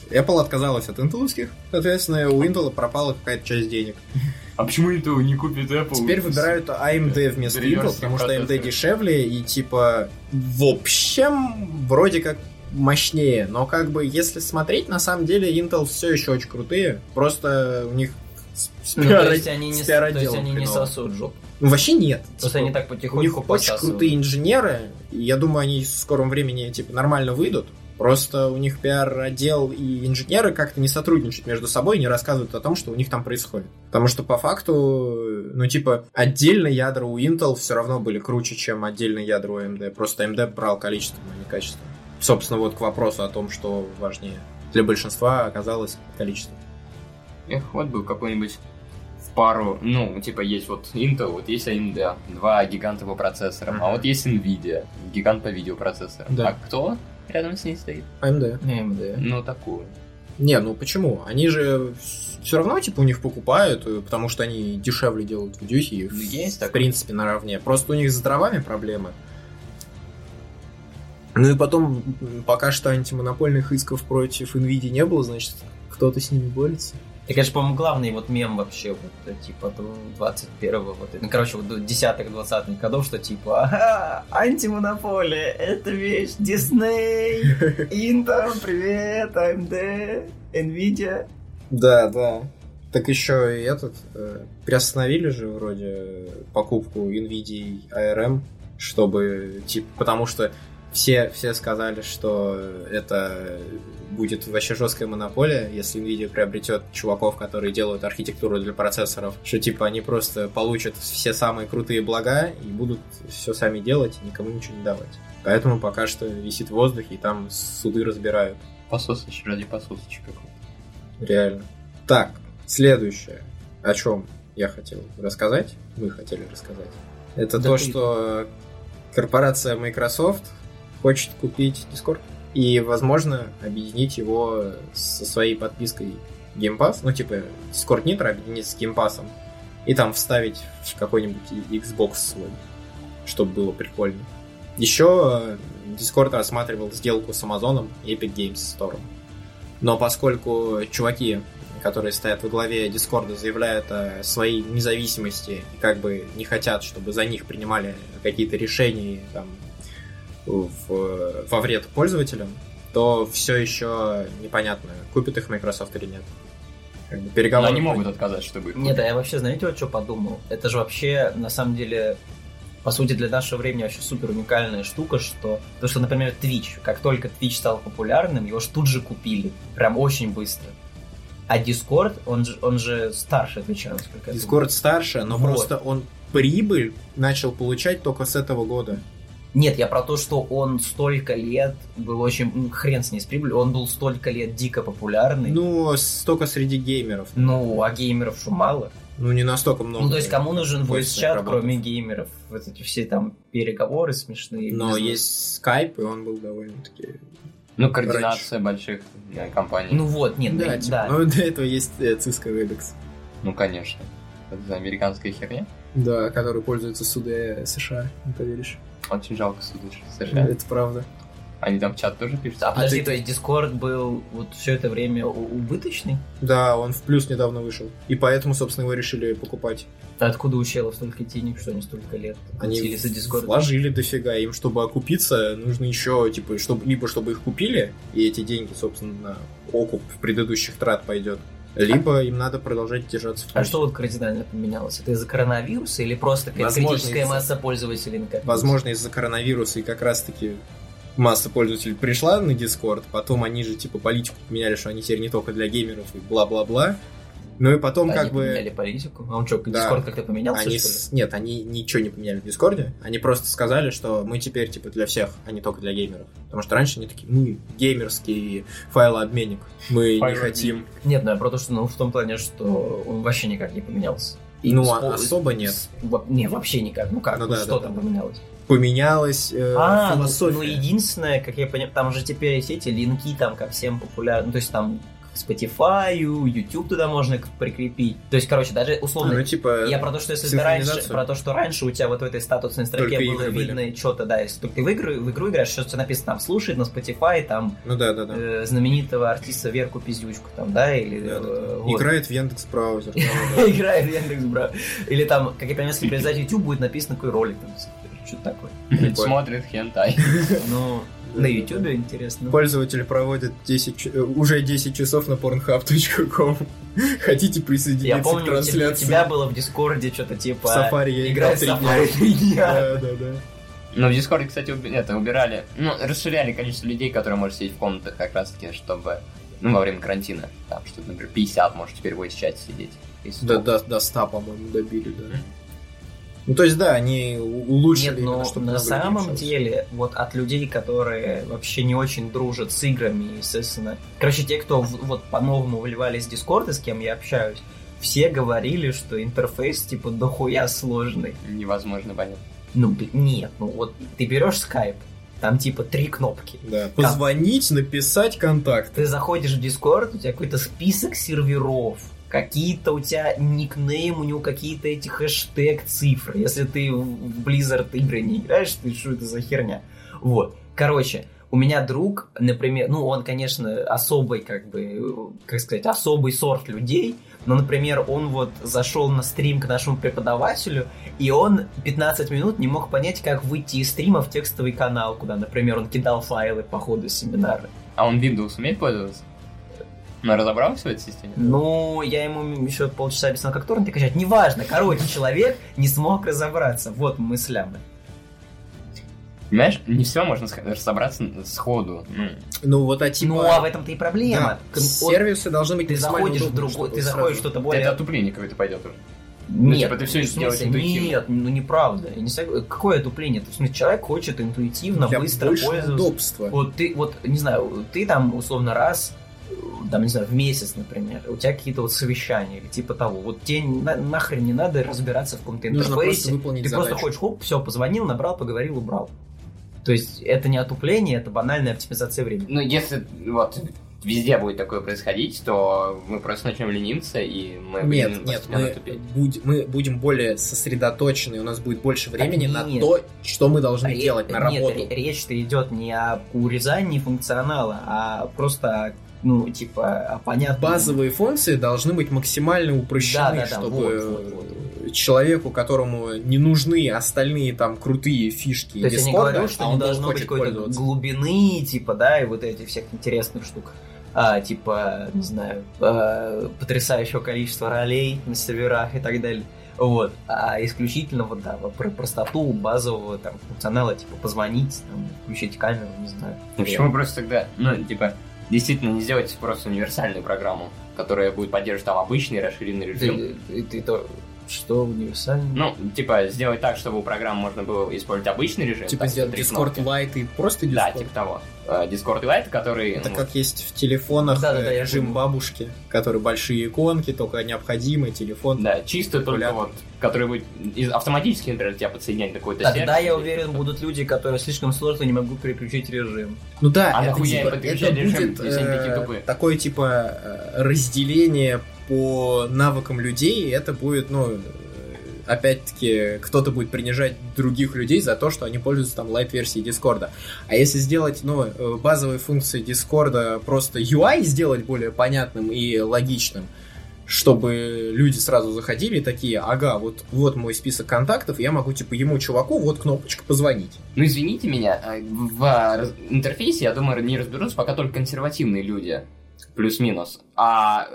[SPEAKER 1] Apple отказалась от интеловских, соответственно, у Intel пропала какая-то часть денег.
[SPEAKER 3] А почему Intel не купит Apple?
[SPEAKER 1] Теперь выбирают AMD вместо Intel, потому что AMD дешевле и типа в общем вроде как мощнее, но как бы если смотреть, на самом деле Intel все еще очень крутые, просто у них с,
[SPEAKER 2] Ну,
[SPEAKER 1] пиар-
[SPEAKER 2] то есть они не, то есть они не сосут жопу.
[SPEAKER 1] Ну, вообще нет.
[SPEAKER 2] Просто
[SPEAKER 1] Типа,
[SPEAKER 2] они так
[SPEAKER 1] у них
[SPEAKER 2] потихоньку
[SPEAKER 1] очень
[SPEAKER 2] посасывают.
[SPEAKER 1] крутые инженеры, и я думаю, они в скором времени типа нормально выйдут. Просто у них пиар-отдел и инженеры как-то не сотрудничают между собой и не рассказывают о том, что у них там происходит. Потому что по факту, ну типа, отдельные ядра у Intel все равно были круче, чем отдельные ядра у AMD. Просто AMD брал количеством, а не качеством. Собственно, вот к вопросу о том, что важнее. Для большинства оказалось количество.
[SPEAKER 3] Эх, вот был какой-нибудь в пару, ну, типа, есть вот Intel, вот есть AMD, два гиганта по процессорам, а
[SPEAKER 1] Мгм.
[SPEAKER 3] вот есть Nvidia, гигант по видеопроцессорам.
[SPEAKER 1] Да.
[SPEAKER 3] А кто рядом с ней стоит?
[SPEAKER 1] AMD.
[SPEAKER 2] AMD.
[SPEAKER 3] Ну, такую.
[SPEAKER 1] Не, ну почему? Они же все равно, типа, у них покупают, э, потому что они дешевле делают видюхи, и,
[SPEAKER 3] Ну, есть
[SPEAKER 1] в
[SPEAKER 3] такое.
[SPEAKER 1] принципе, наравне. Просто у них с дровами проблемы. Ну и потом, пока что антимонопольных исков против NVIDIA не было, значит, кто-то с ними борется.
[SPEAKER 2] Это, конечно, по-моему, главный вот мем вообще, вот, э, типа, до 21-го, вот, ну, короче, вот до 10-20-х годов, что, типа, ага, антимонополия, это вещь, Дисней, Intel, привет, AMD, Nvidia.
[SPEAKER 1] Да, да. Так еще и этот, э, приостановили же вроде покупку NVIDIA ARM, чтобы, типа, потому что все, все сказали, что это будет вообще жесткая монополия, если Nvidia приобретет чуваков, которые делают архитектуру для процессоров, что типа они просто получат все самые крутые блага и будут все сами делать и никому ничего не давать. Поэтому пока что висит в воздухе и там суды разбирают.
[SPEAKER 3] Пососочек ради пососочек какой-то.
[SPEAKER 1] Реально. Так, следующее, о чем я хотел рассказать, мы хотели рассказать, это
[SPEAKER 2] Да
[SPEAKER 1] то,
[SPEAKER 2] ты-
[SPEAKER 1] что корпорация Microsoft хочет купить Discord и, возможно, объединить его со своей подпиской Game Pass, ну, типа, Discord Nitro объединить с Game Pass, и там вставить в какой-нибудь Xbox свой, чтобы было прикольно. Еще э, Discord рассматривал сделку с Amazon и Epic Games Store. Но поскольку чуваки, которые стоят во главе Дискорда, заявляют о своей независимости и как бы не хотят, чтобы за них принимали какие-то решения, там, в- во вред пользователям, то все еще непонятно, купит их Microsoft или нет. Как бы
[SPEAKER 3] Но
[SPEAKER 1] переговоры
[SPEAKER 3] они могут отказать, чтобы их
[SPEAKER 2] Нет, а я вообще, знаете, вот что подумал? Это же вообще, на самом деле, по сути, для нашего времени вообще супер уникальная штука, что то, что, например, Twitch, как только Twitch стал популярным, его ж тут же купили, прям очень быстро. А Discord, он же, он же старше Twitch, насколько я
[SPEAKER 1] Discord старше, но
[SPEAKER 2] Вот.
[SPEAKER 1] просто он прибыль начал получать только с этого года.
[SPEAKER 2] Нет, я про то, что он столько лет был очень... ну, хрен с ней с прибылью, он был столько лет дико популярный.
[SPEAKER 1] Ну, столько среди геймеров.
[SPEAKER 2] Ну, а геймеров что, мало?
[SPEAKER 1] Ну, не настолько много.
[SPEAKER 2] Ну, то есть, кому нужен voice-чат, кроме геймеров? Вот эти все там переговоры смешные.
[SPEAKER 1] Но
[SPEAKER 2] бизнес.
[SPEAKER 1] есть Skype, и он был довольно-таки...
[SPEAKER 3] Ну, координация больших э, компаний.
[SPEAKER 2] Ну вот, нет,
[SPEAKER 1] Да,
[SPEAKER 2] да,
[SPEAKER 1] типа,
[SPEAKER 2] да.
[SPEAKER 1] ну, для этого есть э, Cisco WebEx.
[SPEAKER 3] Ну, конечно. Это американская херня.
[SPEAKER 1] Да, который пользуется суды США, не поверишь.
[SPEAKER 3] Очень жалко суды США.
[SPEAKER 1] Это правда.
[SPEAKER 3] Они там в чат тоже пишут.
[SPEAKER 2] А подожди,
[SPEAKER 1] ты-
[SPEAKER 2] то есть Discord был вот все это время убыточный?
[SPEAKER 1] Да, он в плюс недавно вышел. И поэтому, собственно, его решили покупать.
[SPEAKER 2] А откуда у челов столько денег, что они столько лет
[SPEAKER 1] Они
[SPEAKER 2] за Discord?
[SPEAKER 1] вложили дофига. Им, чтобы окупиться, нужно еще, типа, чтобы, либо чтобы их купили, и эти деньги, собственно, на окуп предыдущих трат пойдет. Либо им надо продолжать держаться в
[SPEAKER 2] А что вот кардинально поменялось? Это из-за коронавируса или просто
[SPEAKER 1] Возможно,
[SPEAKER 2] критическая
[SPEAKER 1] из-за-
[SPEAKER 2] масса пользователей накопилась?
[SPEAKER 1] Возможно, из-за коронавируса и как раз-таки масса пользователей пришла на Discord, потом они же, типа, политику поменяли, что они теперь не только для геймеров и бла-бла-бла. Ну и потом,
[SPEAKER 2] Они
[SPEAKER 1] как бы...
[SPEAKER 2] поменяли политику. А он что,
[SPEAKER 1] Да.
[SPEAKER 2] Discord как-то поменялся,
[SPEAKER 1] Они с- Нет, они ничего не поменяли в Дискорде. Они просто сказали, что мы теперь типа для всех, а не только для геймеров. Потому что раньше они такие, мы геймерский файлообменник. Мы не
[SPEAKER 3] Файлообменник.
[SPEAKER 1] хотим.
[SPEAKER 2] Нет, ну я про то, что ну, в том плане, что он вообще никак не поменялся.
[SPEAKER 1] Ну,
[SPEAKER 2] с-
[SPEAKER 1] а- особо нет.
[SPEAKER 2] во- Не, вообще никак. Ну как,
[SPEAKER 1] Ну
[SPEAKER 2] ну,
[SPEAKER 1] да,
[SPEAKER 2] что
[SPEAKER 1] да,
[SPEAKER 2] там
[SPEAKER 1] да.
[SPEAKER 2] поменялось?
[SPEAKER 1] Поменялась э,
[SPEAKER 2] А, ну,
[SPEAKER 1] философия.
[SPEAKER 2] ну единственное, как я понимаю, там же теперь есть эти линки там ко всем популярным, то есть там Spotify, YouTube туда можно прикрепить. То есть, короче, даже
[SPEAKER 1] А,
[SPEAKER 2] условно...
[SPEAKER 1] ну, типа,
[SPEAKER 2] Я про то, что если ты раньше, про то, что раньше у тебя вот в этой статусной строке
[SPEAKER 1] Только
[SPEAKER 2] было
[SPEAKER 1] были.
[SPEAKER 2] видно что-то, да, если только ты в игру, в игру играешь, что-то написано там слушает на Spotify, там
[SPEAKER 1] Ну да, да, да.
[SPEAKER 2] э, знаменитого артиста Верку Пиздючку, там, да, или
[SPEAKER 1] Да, да, да.
[SPEAKER 2] э, вот.
[SPEAKER 1] Играет в Яндекс браузер.
[SPEAKER 2] Играет в Яндекс, бра. Или там, как я понимаю, если привязать YouTube, будет написано какой ролик там, что-то такое.
[SPEAKER 3] Смотрит хентай.
[SPEAKER 2] Ну, на YouTube интересно.
[SPEAKER 1] Пользователь проводит 10, ч- э, уже 10 часов на pornhub.com. Хотите присоединиться
[SPEAKER 2] Я
[SPEAKER 1] к
[SPEAKER 2] помню, у тебя, у
[SPEAKER 1] трансляции?
[SPEAKER 2] тебя было в Discord е что-то типа...
[SPEAKER 1] В Safari я играл
[SPEAKER 2] играть в
[SPEAKER 1] три дня.
[SPEAKER 2] Safari три дня.
[SPEAKER 1] Да, да, да.
[SPEAKER 3] Но в Discord е, кстати, уби- это, убирали, ну, расширяли количество людей, которые может сидеть в комнатах как раз таки, чтобы, ну, во время карантина, там, что, например, 50 может теперь в чате сидеть. Если
[SPEAKER 1] До,
[SPEAKER 3] столько.
[SPEAKER 1] до, до 100, по-моему, добили, да. Ну, то есть, да, они улучшили
[SPEAKER 2] Нет, но
[SPEAKER 1] именно, чтобы
[SPEAKER 2] на самом деле, вот от людей, которые вообще не очень дружат с играми, естественно. Короче, те, кто в- вот по-новому вливались в Дискорд, и с кем я общаюсь, все говорили, что интерфейс типа дохуя сложный.
[SPEAKER 3] Невозможно понять.
[SPEAKER 2] Ну, нет, ну вот ты берешь скайп, там типа три кнопки.
[SPEAKER 1] Да, позвонить, написать контакт.
[SPEAKER 2] Ты заходишь в Discord, у тебя какой-то список серверов, какие-то у тебя никнейм, у него какие-то эти хэштег цифры. Если ты в Blizzard игры не играешь, ты что это за херня? Вот. Короче, у меня друг, например, ну, он, конечно, особый, как бы, как сказать, особый сорт людей, но, например, он вот зашел на стрим к нашему преподавателю, и он 15 минут не мог понять, как выйти из стрима в текстовый канал, куда, например, он кидал файлы по ходу семинара.
[SPEAKER 3] А он Windows умеет пользоваться? Ну, разобрался в этой системе?
[SPEAKER 2] Ну, я ему еще полчаса объяснял, как торренты качать. Неважно, короче, человек не смог разобраться. Вот мыслями.
[SPEAKER 3] Понимаешь, не все можно разобраться сходу. Ну,
[SPEAKER 1] Ну, вот, а типа...
[SPEAKER 2] ну, а в этом-то и проблема.
[SPEAKER 1] да, сервисы должны быть
[SPEAKER 2] ты заходишь в другой, ты заходишь что-то более...
[SPEAKER 3] Это отупление какое-то пойдет уже. Ну,
[SPEAKER 2] Нет,
[SPEAKER 3] типа, ты всё
[SPEAKER 2] в смысле,
[SPEAKER 3] делаешь интуитивно.
[SPEAKER 2] Нет, ну неправда. Я не сог- Какое отупление? В смысле, человек хочет интуитивно,
[SPEAKER 1] Для
[SPEAKER 2] быстро пользоваться.
[SPEAKER 1] удобства.
[SPEAKER 2] Вот ты, вот, не знаю, ты там, условно, раз, там, не знаю, в месяц, например, у тебя какие-то вот совещания или типа того. Вот тебе на- нахрен не надо разбираться в каком-то
[SPEAKER 1] Нужно просто
[SPEAKER 2] интерфейсе.
[SPEAKER 1] выполнить
[SPEAKER 2] Ты
[SPEAKER 1] задачу.
[SPEAKER 2] просто хочешь, хоп, все, позвонил, набрал, поговорил, убрал. То есть это не отупление, это банальная оптимизация времени.
[SPEAKER 3] Ну, если вот везде будет такое происходить, то мы просто начнем лениться, и мы
[SPEAKER 1] Нет,
[SPEAKER 3] будем
[SPEAKER 1] нет, мы, будь- мы будем более сосредоточены, у нас будет больше времени на
[SPEAKER 2] нет.
[SPEAKER 1] то, что мы должны
[SPEAKER 2] Ре-
[SPEAKER 1] делать, на
[SPEAKER 2] нет,
[SPEAKER 1] работу.
[SPEAKER 2] ре- речь-то идет не о урезании функционала, а просто, о, ну, типа, о понятном...
[SPEAKER 1] Базовые функции должны быть максимально упрощены,
[SPEAKER 2] Да, да, да,
[SPEAKER 1] чтобы
[SPEAKER 2] вот, вот, вот.
[SPEAKER 1] человеку, которому не нужны остальные там крутые фишки
[SPEAKER 2] То есть я не
[SPEAKER 1] Discord,
[SPEAKER 2] говорю, что
[SPEAKER 1] а он
[SPEAKER 2] должно быть какой-то глубины, типа, да, и вот этих всех интересных штук. А, типа, не знаю, а, потрясающего количества ролей на серверах и так далее. Вот. А исключительно вот, да, про простоту базового там функционала, типа, позвонить, там, включить камеру, не знаю.
[SPEAKER 3] Ну, почему просто тогда, ну, типа, действительно не сделать просто универсальную программу, которая будет поддерживать там обычный расширенный режим.
[SPEAKER 2] Ты, ты- ты что универсально?
[SPEAKER 3] Ну, типа, сделать так, чтобы у программы можно было использовать обычный режим.
[SPEAKER 1] Типа
[SPEAKER 3] так,
[SPEAKER 1] сделать Discord. Lite и просто Discord.
[SPEAKER 3] Да, типа того. Э, Discord Lite, который...
[SPEAKER 1] Это
[SPEAKER 3] ну,
[SPEAKER 1] как есть в телефонах
[SPEAKER 2] Да-да-да,
[SPEAKER 1] э,
[SPEAKER 2] я
[SPEAKER 1] режим
[SPEAKER 2] понял.
[SPEAKER 1] бабушки, который большие иконки, только необходимый телефон.
[SPEAKER 3] Да, чисто только вот, который будет автоматически, например, тебя подсоединять на какой-то
[SPEAKER 2] Тогда
[SPEAKER 3] сервис.
[SPEAKER 2] я уверен, будут люди, которые слишком сложно не могут переключить режим.
[SPEAKER 1] Ну да,
[SPEAKER 3] А
[SPEAKER 1] это, типа,
[SPEAKER 3] подключать
[SPEAKER 1] это
[SPEAKER 3] режим,
[SPEAKER 1] будет
[SPEAKER 3] если они такие
[SPEAKER 1] э,
[SPEAKER 3] тупые?
[SPEAKER 1] такое типа э, разделение по навыкам людей, это будет, ну, опять-таки, кто-то будет принижать других людей за то, что они пользуются там лайт-версией Дискорда. А если сделать, ну, э, базовые функции Дискорда, просто UI сделать более понятным и логичным, чтобы люди сразу заходили такие, ага, вот, вот мой список контактов, я могу, типа, ему, чуваку, вот кнопочка позвонить.
[SPEAKER 3] Ну, извините меня, э, в а, интерфейсе, я думаю, не разберутся пока только консервативные люди. Плюс-минус. А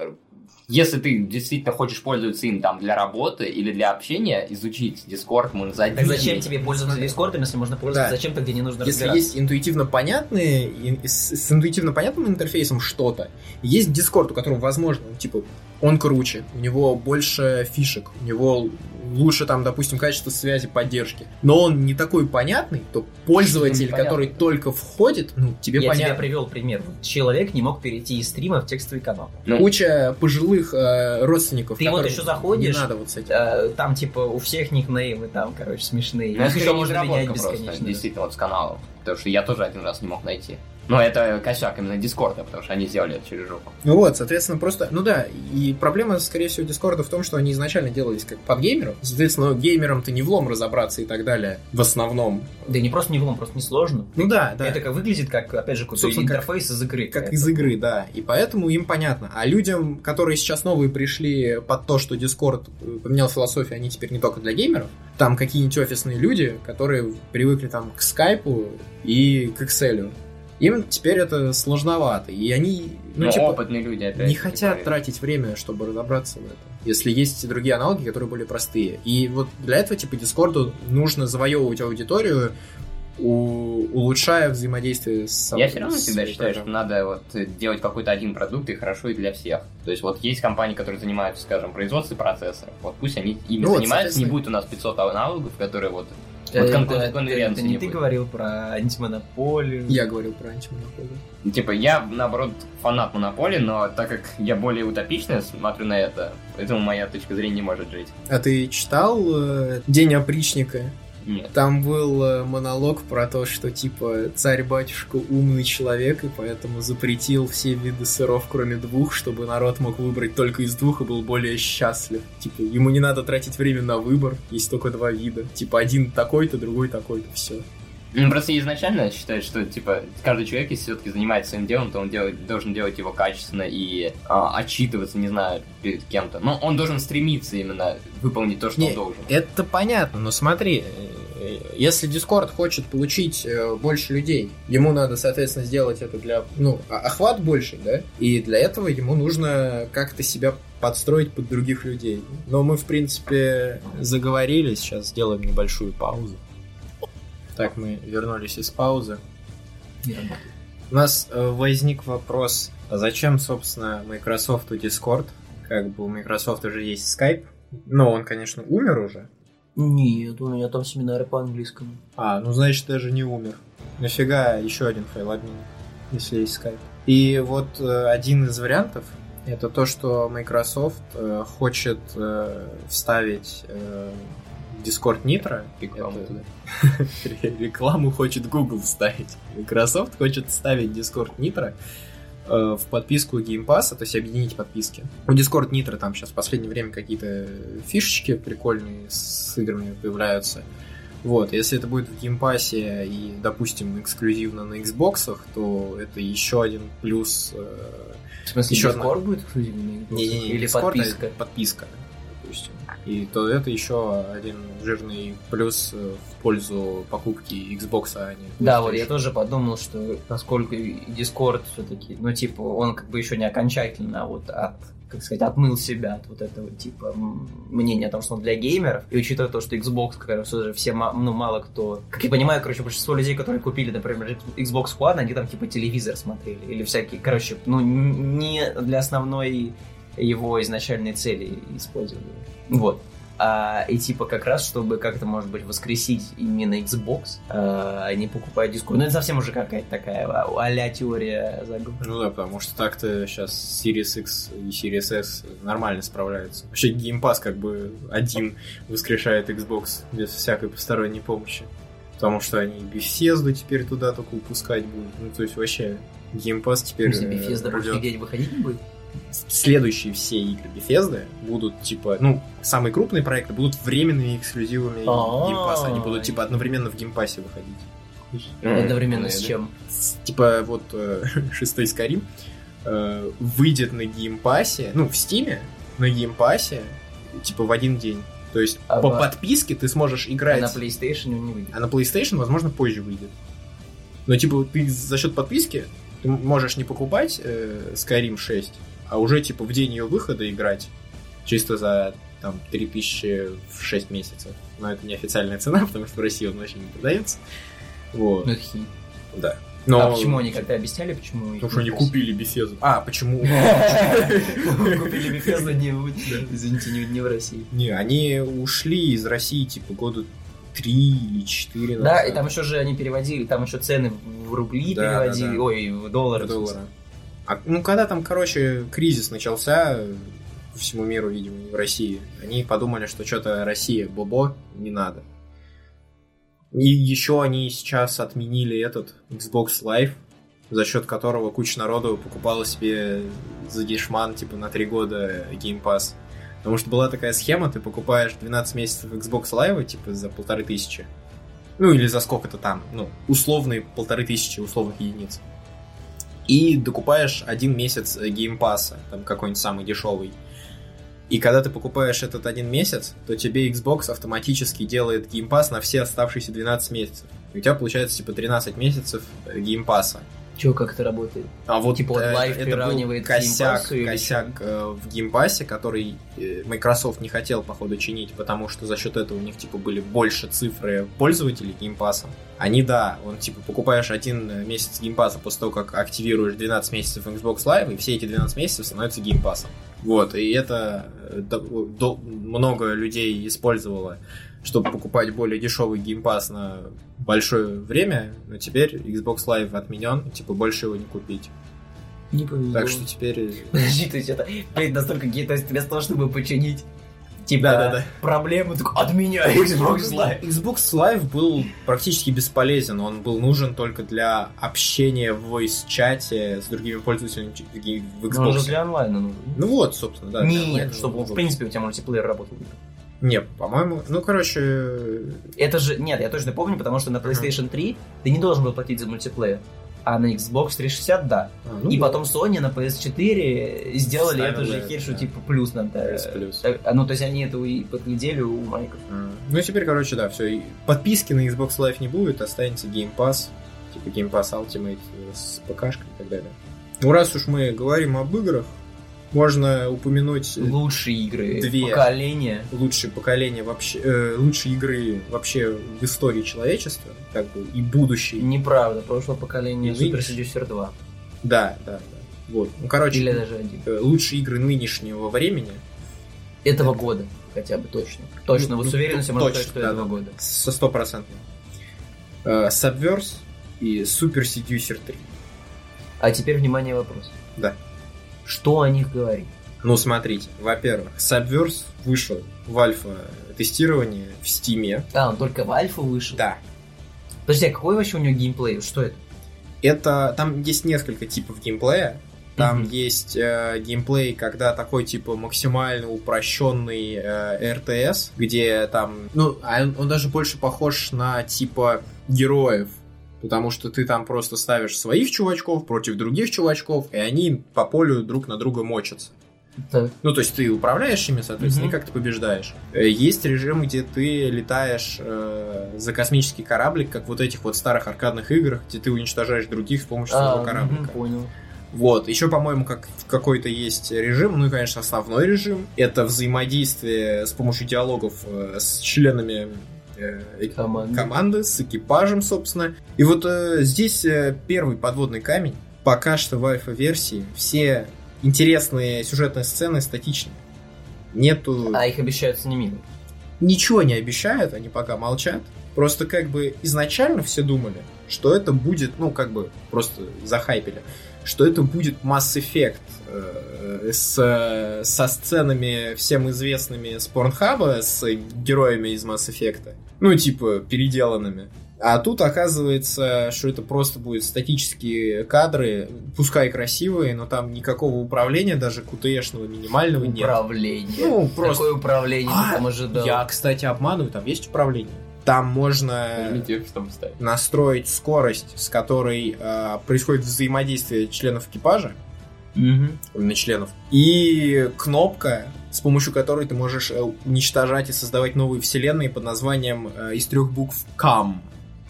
[SPEAKER 3] если ты действительно хочешь пользоваться им там для работы или для общения, изучить Discord можно за
[SPEAKER 2] Так зачем тебе пользоваться Дискордом, если можно пользоваться
[SPEAKER 1] Да.
[SPEAKER 2] зачем-то, где не нужно
[SPEAKER 1] Если есть интуитивно понятные, с интуитивно понятным интерфейсом что-то, есть Discord, у которого, возможно, ну, типа, он круче, у него больше фишек, у него лучше там, допустим, качество связи, поддержки, но он не такой понятный, то пользователь, который только входит, ну, тебе
[SPEAKER 2] Я тебе
[SPEAKER 1] понятно.
[SPEAKER 2] привел пример. Человек не мог перейти из стрима в текстовый канал.
[SPEAKER 3] Ну,
[SPEAKER 1] Куча пожилых э, родственников,
[SPEAKER 2] Ты вот еще заходишь,
[SPEAKER 1] не надо вот с этим.
[SPEAKER 2] Э, Там, типа, у всех никнеймы там, короче, смешные.
[SPEAKER 3] ну, это
[SPEAKER 2] еще можно менять
[SPEAKER 3] недоработка просто,
[SPEAKER 2] бесконечно.
[SPEAKER 3] действительно, вот с каналом. Потому что я тоже один раз не мог найти. Но это косяк именно Дискорда, потому что они сделали это через жопу.
[SPEAKER 1] Ну вот, соответственно, просто, ну да, и проблема, скорее всего, Дискорда в том, что они изначально делались как под геймеров. Соответственно, геймерам-то не влом разобраться и так далее, в основном.
[SPEAKER 2] Да и не просто не влом, просто несложно.
[SPEAKER 1] Ну да, да.
[SPEAKER 2] Это как выглядит, как, опять же, какой-то
[SPEAKER 1] Собственно, как-
[SPEAKER 2] интерфейс из игры.
[SPEAKER 1] Как
[SPEAKER 2] Это-
[SPEAKER 1] из игры, да. И поэтому им понятно. А людям, которые сейчас новые пришли под то, что Discord э, поменял философию, они теперь не только для геймеров. Там какие-нибудь офисные люди, которые привыкли там к скайпу и к Excel. Им теперь это сложновато. И они, ну,
[SPEAKER 3] Ну,
[SPEAKER 1] типа,
[SPEAKER 3] опытные люди опять.
[SPEAKER 1] не хотят тратить время, чтобы разобраться в этом. Если есть другие аналоги, которые более простые. И вот для этого, типа, Дискорду нужно завоевывать аудиторию, у- улучшая взаимодействие с
[SPEAKER 3] Я все равно всегда считаю, что надо вот делать какой-то один продукт и хорошо и для всех. То есть вот есть компании, которые занимаются, скажем, производством процессоров. Вот пусть они ими
[SPEAKER 1] Ну вот,
[SPEAKER 3] занимаются, не
[SPEAKER 1] соответственно.
[SPEAKER 3] будет у нас 500 аналогов, которые вот...
[SPEAKER 2] Э,
[SPEAKER 3] Вот кон-
[SPEAKER 2] это-
[SPEAKER 3] конкуренции
[SPEAKER 2] это не
[SPEAKER 3] не
[SPEAKER 2] ты
[SPEAKER 3] будет.
[SPEAKER 2] говорил про антимонополию.
[SPEAKER 1] Я говорил про антимонополию.
[SPEAKER 3] Типа я, наоборот, фанат монополии, но так как я более утопично смотрю на это, поэтому моя точка зрения не может жить.
[SPEAKER 1] А ты читал э, День опричника?
[SPEAKER 3] Нет.
[SPEAKER 1] Там был э, монолог про то, что типа царь-батюшка умный человек, и поэтому запретил все виды сыров, кроме двух, чтобы народ мог выбрать только из двух и был более счастлив. Типа, ему не надо тратить время на выбор, есть только два вида. Типа, один такой-то, другой такой-то, все.
[SPEAKER 3] Ну, просто изначально считаю, что, типа, каждый человек, если все-таки занимается своим делом, то он делает, должен делать его качественно и а, отчитываться, не знаю, перед кем-то. Но он должен стремиться именно выполнить то, что
[SPEAKER 1] Не,
[SPEAKER 3] он должен.
[SPEAKER 1] Это понятно, но смотри, э, если Discord хочет получить э, больше людей, ему надо, соответственно, сделать это для, ну, охват больше, да? И для этого ему нужно как-то себя подстроить под других людей. Но мы, в принципе, заговорили, сейчас сделаем небольшую паузу. Так, мы вернулись из паузы. У нас э, возник вопрос, а зачем, собственно, Microsoft Discord? Как бы у Microsoft уже есть Skype, но он, конечно, умер уже.
[SPEAKER 2] Нет, у меня там семинары по английскому.
[SPEAKER 1] А, ну значит даже не умер. Нафига еще один файл обмен, если есть Skype. И вот э, один из вариантов это то, что Microsoft э, хочет э, вставить э, Discord Nitro.
[SPEAKER 3] Рекламу
[SPEAKER 1] Это-
[SPEAKER 3] туда.
[SPEAKER 1] Рекламу хочет Google вставить. Microsoft хочет вставить Discord Nitro э, в подписку Game Pass, то есть объединить подписки. У Discord Nitro там сейчас в последнее время какие-то фишечки прикольные с играми появляются. Вот, если это будет в Game Pass е и, допустим, эксклюзивно на Xbox, то это еще один плюс. э,
[SPEAKER 2] В смысле,
[SPEAKER 1] Еще
[SPEAKER 2] Discord будет эксклюзивный?
[SPEAKER 1] не-не-не,
[SPEAKER 2] Или
[SPEAKER 1] Discord,
[SPEAKER 2] подписка?
[SPEAKER 1] подписка, допустим. И то это еще один жирный плюс э, в пользу покупки Xbox, а не
[SPEAKER 2] Да, вот я тоже подумал, что поскольку и Discord все-таки, ну, типа, он как бы еще не окончательно вот от как сказать, отмыл себя от вот этого типа мнения о том, что он для геймеров. И учитывая то, что Xbox, как раз уже все, ну, мало кто... Как я понимаю, короче, большинство людей, которые купили, например, Xbox One, они там типа телевизор смотрели. Или всякие, короче, ну, не для основной его изначальной цели использовали. Вот. А, и типа как раз, чтобы как-то, может быть, воскресить именно Xbox, а, они покупают Discord. Ну, это совсем уже какая-то такая а- а-ля теория заговора.
[SPEAKER 1] Ну да, потому что так-то сейчас Series X и Series S нормально справляются. Вообще Pass как бы один воскрешает Xbox без всякой посторонней помощи. Потому что они Bethesda теперь туда только выпускать будут. Ну, то есть вообще Pass теперь...
[SPEAKER 2] Смысле,
[SPEAKER 1] э,
[SPEAKER 2] Bethesda нигде не выходить не будет?
[SPEAKER 1] Следующие все игры Bethesda будут, типа, ну, самые крупные проекты будут временными эксклюзивами Pass. Они будут, типа, одновременно в Game Pass выходить.
[SPEAKER 2] Одновременно с чем?
[SPEAKER 1] Типа, вот э, шестой Skyrim э, выйдет на Game Pass, ну, в Steam, на Game Pass, типа, в один день. То есть,
[SPEAKER 2] А
[SPEAKER 1] по подписке ты сможешь
[SPEAKER 2] А
[SPEAKER 1] играть...
[SPEAKER 2] на PlayStation он не выйдет.
[SPEAKER 1] А на PlayStation, возможно, позже выйдет. Но, типа, ты за счет подписки ты можешь не покупать э, Skyrim 6, а уже, типа, в день ее выхода играть чисто за, там, 3000 в 6 месяцев. Но это не официальная цена, потому что в России он вообще не продается. Вот,
[SPEAKER 2] Ну,
[SPEAKER 1] да. Но...
[SPEAKER 2] А почему они как-то объясняли, почему?
[SPEAKER 1] Потому что они купили Bethesda. А, почему?
[SPEAKER 2] Купили Bethesda не в- извините, не в России.
[SPEAKER 1] Не, они ушли из России, типа, года три или четыре
[SPEAKER 2] Да, и там еще же они переводили, там еще цены в рубли переводили, ой, в доллары. в смысле.
[SPEAKER 1] А, ну, когда там, короче, кризис начался всему миру, видимо, в России, они подумали, что что-то Россия, бобо, не надо. И еще они сейчас отменили этот Xbox Live, за счет которого куча народу покупала себе за дешман, типа, на три года Game Pass. Потому что была такая схема, ты покупаешь 12 месяцев Xbox Live, типа, за полторы тысячи. Ну, или за сколько-то там, ну, условные полторы тысячи условных единиц и докупаешь один месяц Game Pass а, там какой-нибудь самый дешевый. И когда ты покупаешь этот один месяц, то тебе Xbox автоматически делает Game Pass на все оставшиеся 12 месяцев. И у тебя получается типа 13 месяцев э, Game Pass а.
[SPEAKER 2] Че, как это работает?
[SPEAKER 1] А вот,
[SPEAKER 2] Типа вот
[SPEAKER 1] э,
[SPEAKER 2] Live
[SPEAKER 1] это был
[SPEAKER 2] приравнивает к
[SPEAKER 1] косяк,
[SPEAKER 2] или
[SPEAKER 1] косяк э, в Game Pass е, который э, Microsoft не хотел, походу, чинить, потому что за счет этого у них, типа, были больше цифры пользователей Game Pass ом. Они, да, он, типа, покупаешь один э, месяц Game Pass а после того, как активируешь 12 месяцев Xbox Live, и все эти 12 месяцев становятся Game Pass ом. Вот, и это э, до- до- много людей использовало, чтобы покупать более дешевый Game Pass на большое время, но теперь Xbox Live отменен, типа больше его не купить.
[SPEAKER 2] Не повезло.
[SPEAKER 1] Так что теперь...
[SPEAKER 2] Подожди, то есть это, блин, настолько гей, то есть вместо того, чтобы починить типа
[SPEAKER 1] Да-да-да.
[SPEAKER 2] проблему, такой, отменяй Xbox Live.
[SPEAKER 1] Xbox Live был практически бесполезен. Он был нужен только для общения в voice-чате с другими пользователями в
[SPEAKER 2] Ну, он
[SPEAKER 1] Xbox.
[SPEAKER 2] для онлайна нужен.
[SPEAKER 1] Ну вот, собственно, да.
[SPEAKER 2] Нет, чтобы,
[SPEAKER 1] он
[SPEAKER 2] в принципе, у тебя мультиплеер работал.
[SPEAKER 1] Не, по-моему... Ну, короче...
[SPEAKER 2] Это же, нет, я точно помню, потому что на PlayStation 3 ты не должен был платить за мультиплеер. А на Xbox 360, да.
[SPEAKER 1] а, ну
[SPEAKER 2] и
[SPEAKER 1] да.
[SPEAKER 2] потом Sony на PS4 сделали
[SPEAKER 1] Ставили,
[SPEAKER 2] эту же что
[SPEAKER 1] да.
[SPEAKER 2] типа плюс надо.
[SPEAKER 1] PS плюс.
[SPEAKER 2] Так, а, Ну, то есть они это и подглядели у Майков.
[SPEAKER 1] А, Ну, и теперь, короче, да, все. Подписки на Xbox Live не будет, останется Game Pass, типа Game Pass Ultimate э, с ПКшкой и так далее. Ну, раз уж мы говорим об играх, можно упомянуть э,
[SPEAKER 2] Лучшие игры
[SPEAKER 1] Две.
[SPEAKER 2] поколения.
[SPEAKER 1] лучшее поколение вообще, э, лучшие игры вообще в истории человечества, как бы и будущее.
[SPEAKER 2] Неправда, прошлое поколение
[SPEAKER 1] И нынешнее.
[SPEAKER 2] Seducer 2.
[SPEAKER 1] Да, да, да. Вот. Ну, короче,
[SPEAKER 2] Или даже один.
[SPEAKER 1] э, лучшие игры нынешнего времени
[SPEAKER 2] Этого года хотя бы точно. Точно,
[SPEAKER 1] Ну,
[SPEAKER 2] вот с
[SPEAKER 1] ну,
[SPEAKER 2] уверенностью можно
[SPEAKER 1] точно,
[SPEAKER 2] сказать, что
[SPEAKER 1] да,
[SPEAKER 2] этого
[SPEAKER 1] да.
[SPEAKER 2] года.
[SPEAKER 1] со стопроцентным. Э, Subverse и Super Seducer 3.
[SPEAKER 2] А теперь, внимание, вопрос.
[SPEAKER 1] Да.
[SPEAKER 2] Что о них говорить?
[SPEAKER 1] Ну, смотрите, во-первых, Subverse вышел в альфа-тестирование в Стиме.
[SPEAKER 2] А, он только в альфу вышел?
[SPEAKER 1] Да.
[SPEAKER 2] Подожди, а какой вообще у него геймплей? Что это?
[SPEAKER 1] Это, там есть несколько типов геймплея. Там
[SPEAKER 2] Мгм.
[SPEAKER 1] есть э, геймплей, когда такой типа максимально упрощенный э, РТС, где там, ну, а он, он даже больше похож на типа героев, потому что ты там просто ставишь своих чувачков против других чувачков, и они по полю друг на друга мочатся.
[SPEAKER 2] Так.
[SPEAKER 1] Ну, то есть ты управляешь ими, соответственно,
[SPEAKER 2] Мгм.
[SPEAKER 1] и как ты побеждаешь. Э, Есть режим, где ты летаешь э, за космический кораблик, как вот этих вот старых аркадных играх, где ты уничтожаешь других с помощью своего
[SPEAKER 2] А,
[SPEAKER 1] кораблика.
[SPEAKER 2] мгм, понял.
[SPEAKER 1] Вот, еще, по-моему, как какой-то есть режим, ну и, конечно, основной режим. Это взаимодействие с помощью диалогов э, с членами э,
[SPEAKER 2] Команды.
[SPEAKER 1] команды, с экипажем, собственно. И вот э, здесь э, первый подводный камень. Пока что в альфа-версии все интересные сюжетные сцены статичны. Нету...
[SPEAKER 2] А их обещают снимить.
[SPEAKER 1] Ничего не обещают, они пока молчат. Просто как бы изначально все думали, что это будет, ну, как бы, просто захайпили, что это будет Mass Effect э, с, со сценами всем известными с Порнхаба, с героями из Mass Effect. Ну, типа, переделанными. А тут оказывается, что это просто будут статические кадры, пускай красивые, но там никакого управления, даже QTE-шного минимального нет.
[SPEAKER 2] Управление.
[SPEAKER 1] Ну, просто
[SPEAKER 2] Какое управление
[SPEAKER 1] А,
[SPEAKER 2] там ожидал?
[SPEAKER 1] я, кстати, обманываю, там есть управление. Там можно настроить скорость, с которой э, происходит взаимодействие членов экипажа,
[SPEAKER 2] Мгм.
[SPEAKER 1] именно членов, и кнопка, с помощью которой ты можешь э, уничтожать и создавать новые вселенные под названием э, из трех букв CAM.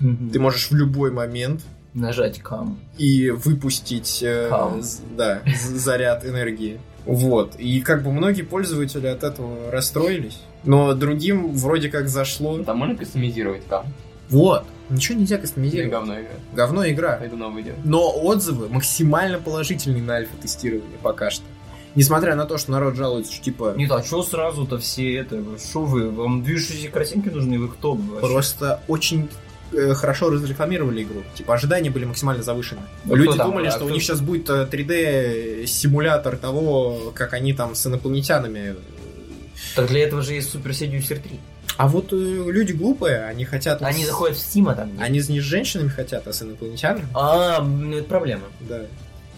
[SPEAKER 2] Мгм.
[SPEAKER 1] Ты можешь в любой момент
[SPEAKER 2] Нажать кам.
[SPEAKER 1] и выпустить э,
[SPEAKER 2] Кам.
[SPEAKER 1] да, заряд энергии. Вот. И как бы многие пользователи от этого расстроились. Но другим вроде как зашло.
[SPEAKER 3] Там можно кастомизировать кам.
[SPEAKER 1] Вот. Ничего нельзя кастомизировать.
[SPEAKER 3] говно игра.
[SPEAKER 1] Говно игра.
[SPEAKER 3] Это новое дело.
[SPEAKER 1] Но отзывы максимально положительные на альфа-тестировании пока что. Несмотря на то, что народ жалуется, что типа
[SPEAKER 2] Нет, а что сразу-то все это? Что вы? Вам движущиеся картинки нужны? Вы кто? вообще?
[SPEAKER 1] просто очень хорошо разрекламировали игру. Типа ожидания были максимально завышены.
[SPEAKER 2] Ну,
[SPEAKER 1] Люди
[SPEAKER 2] там,
[SPEAKER 1] думали,
[SPEAKER 2] а
[SPEAKER 1] что у
[SPEAKER 2] кто-
[SPEAKER 1] них сейчас будет э, 3D-симулятор того, как они там с инопланетянами.
[SPEAKER 2] Так для этого же есть Super Seducer 3.
[SPEAKER 1] А вот э, люди глупые, они хотят... вот
[SPEAKER 2] Они
[SPEAKER 1] с-
[SPEAKER 2] заходят в Steam, а там нет.
[SPEAKER 1] Они не с женщинами хотят, а с инопланетянами.
[SPEAKER 2] А, ну это проблема.
[SPEAKER 1] Да.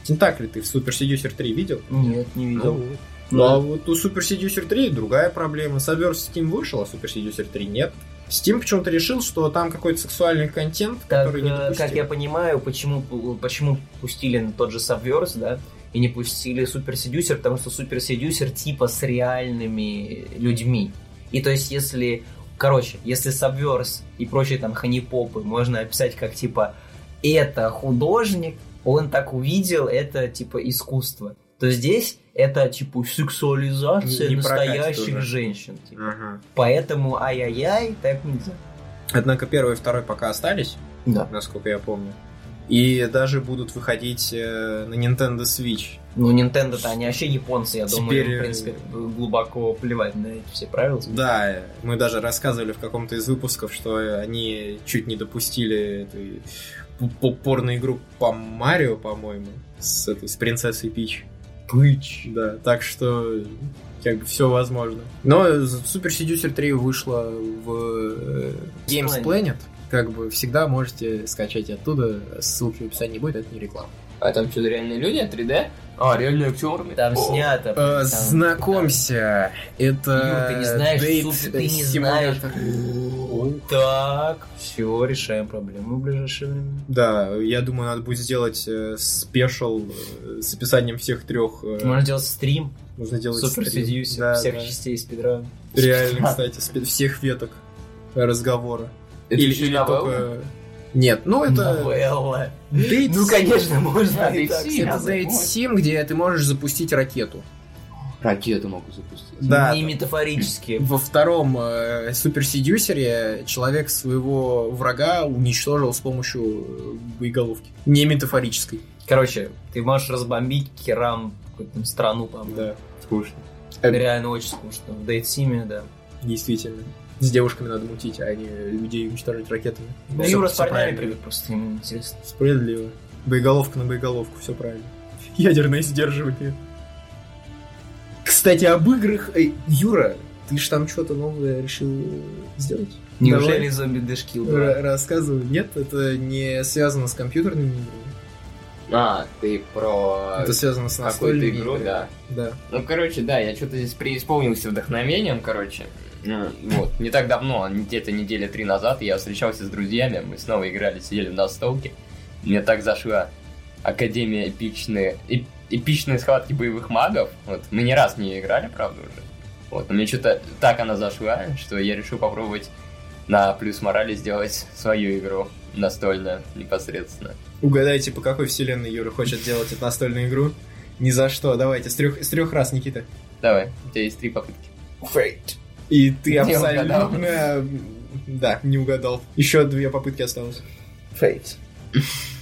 [SPEAKER 1] Тентакли ты в Super Seducer 3 видел?
[SPEAKER 2] Нет, не видел.
[SPEAKER 1] Ну, Ну, а вот у Super Seducer 3 другая проблема. Subverse Steam вышел, а Super Seducer 3 нет. Steam почему-то решил, что там какой-то сексуальный контент,
[SPEAKER 2] Так,
[SPEAKER 1] который не
[SPEAKER 2] э,
[SPEAKER 1] допустим.
[SPEAKER 2] как я понимаю, почему, почему пустили тот же Subverse, да, и не пустили Super Seducer, потому что Super Seducer типа с реальными людьми. И то есть, если, короче, если Subverse и прочие там ханипопы можно описать как типа это художник, он так увидел, это типа искусство. То здесь это типа сексуализация
[SPEAKER 1] Не- не
[SPEAKER 2] настоящих женщин. типа.
[SPEAKER 1] Ага.
[SPEAKER 2] Поэтому ай-яй-яй, так нельзя.
[SPEAKER 1] Однако первый и второй пока остались,
[SPEAKER 2] Да.
[SPEAKER 1] насколько я помню. И даже будут выходить э, на Nintendo Switch.
[SPEAKER 2] Ну, Nintendo-то они вообще японцы, я думаю,
[SPEAKER 1] Теперь,
[SPEAKER 2] им, в принципе, глубоко плевать на эти все правила.
[SPEAKER 1] Да, мы даже рассказывали в каком-то из выпусков, что они чуть не допустили этой п- попорную игру по Марио, по-моему, с этой с принцессой Пич.
[SPEAKER 2] Пыч.
[SPEAKER 1] Да, так что как бы все возможно. Но Super Seducer 3 вышла в э, Games Planet. Как бы всегда можете скачать оттуда. Ссылки в описании будет, это не реклама.
[SPEAKER 3] А там что, реальные люди, 3D? А, реальные актеры.
[SPEAKER 2] Там
[SPEAKER 3] О,
[SPEAKER 2] снято.
[SPEAKER 1] Э,
[SPEAKER 2] там-
[SPEAKER 1] знакомься, это...
[SPEAKER 2] Юр, ты не знаешь,
[SPEAKER 1] Date
[SPEAKER 2] супер- ты не знаешь. Так, все, решаем проблему в ближайшее время.
[SPEAKER 1] Да, я думаю, надо будет сделать э, спешл э, с описанием всех трех. э,
[SPEAKER 2] Можно делать стрим,
[SPEAKER 1] нужно делать
[SPEAKER 2] супер
[SPEAKER 1] стрим. Да,
[SPEAKER 2] всех
[SPEAKER 1] да.
[SPEAKER 2] частей спидрана.
[SPEAKER 1] Реально, кстати, спе- всех веток разговора.
[SPEAKER 3] Это
[SPEAKER 1] или или только... Нет, ну это...
[SPEAKER 2] Новелла. Ну, конечно, можно
[SPEAKER 3] Да,
[SPEAKER 2] так
[SPEAKER 3] Sim.
[SPEAKER 1] Это. Date Sim, где ты можешь запустить ракету.
[SPEAKER 3] Ракету могу запустить.
[SPEAKER 1] Да.
[SPEAKER 2] Не метафорически.
[SPEAKER 1] Во втором э, Супер Седюсере человек своего врага уничтожил с помощью э, боеголовки. Не метафорической.
[SPEAKER 2] Короче, ты можешь разбомбить Керам какую-то там страну, по-моему.
[SPEAKER 1] Да,
[SPEAKER 3] Скучно.
[SPEAKER 2] Реально очень скучно. В Date Sim, да.
[SPEAKER 1] действительно. С девушками надо мутить, а не людей уничтожить ракетами.
[SPEAKER 2] Ну,
[SPEAKER 1] Всё-
[SPEAKER 2] Юра с парнями привык, просто ему интересно.
[SPEAKER 1] Справедливо. Боеголовка на боеголовку, все правильно. Ядерное сдерживание. Кстати, об играх... Эй, Юра, ты ж там что-то новое решил сделать?
[SPEAKER 2] Неужели зомби Дэшкил?
[SPEAKER 1] Р- Рассказывай. Нет, это не связано с компьютерными играми.
[SPEAKER 3] А, ты про
[SPEAKER 1] Это связано с
[SPEAKER 3] игру,
[SPEAKER 1] играми.
[SPEAKER 3] да.
[SPEAKER 1] Да.
[SPEAKER 3] Ну, короче, да, я что-то здесь преисполнился вдохновением, короче. Ну, вот, не так давно, где-то недели три назад, я встречался с друзьями, мы снова играли, сидели в настолке. Мне так зашла Академия эпичные, эп- эпичные схватки боевых магов. Вот, мы не раз не играли, правда, уже. Вот, но мне что-то так она зашла, что я решил попробовать на плюс морали сделать свою игру настольную непосредственно.
[SPEAKER 1] Угадайте, по какой вселенной Юра хочет делать эту настольную игру? Ни за что. Давайте, с трех, с трех раз, Никита.
[SPEAKER 3] Давай, у тебя есть три попытки.
[SPEAKER 1] Фейт. И ты
[SPEAKER 3] Не
[SPEAKER 1] абсолютно...
[SPEAKER 3] угадал.
[SPEAKER 1] Да, не угадал. Еще две попытки осталось.
[SPEAKER 2] Фейт.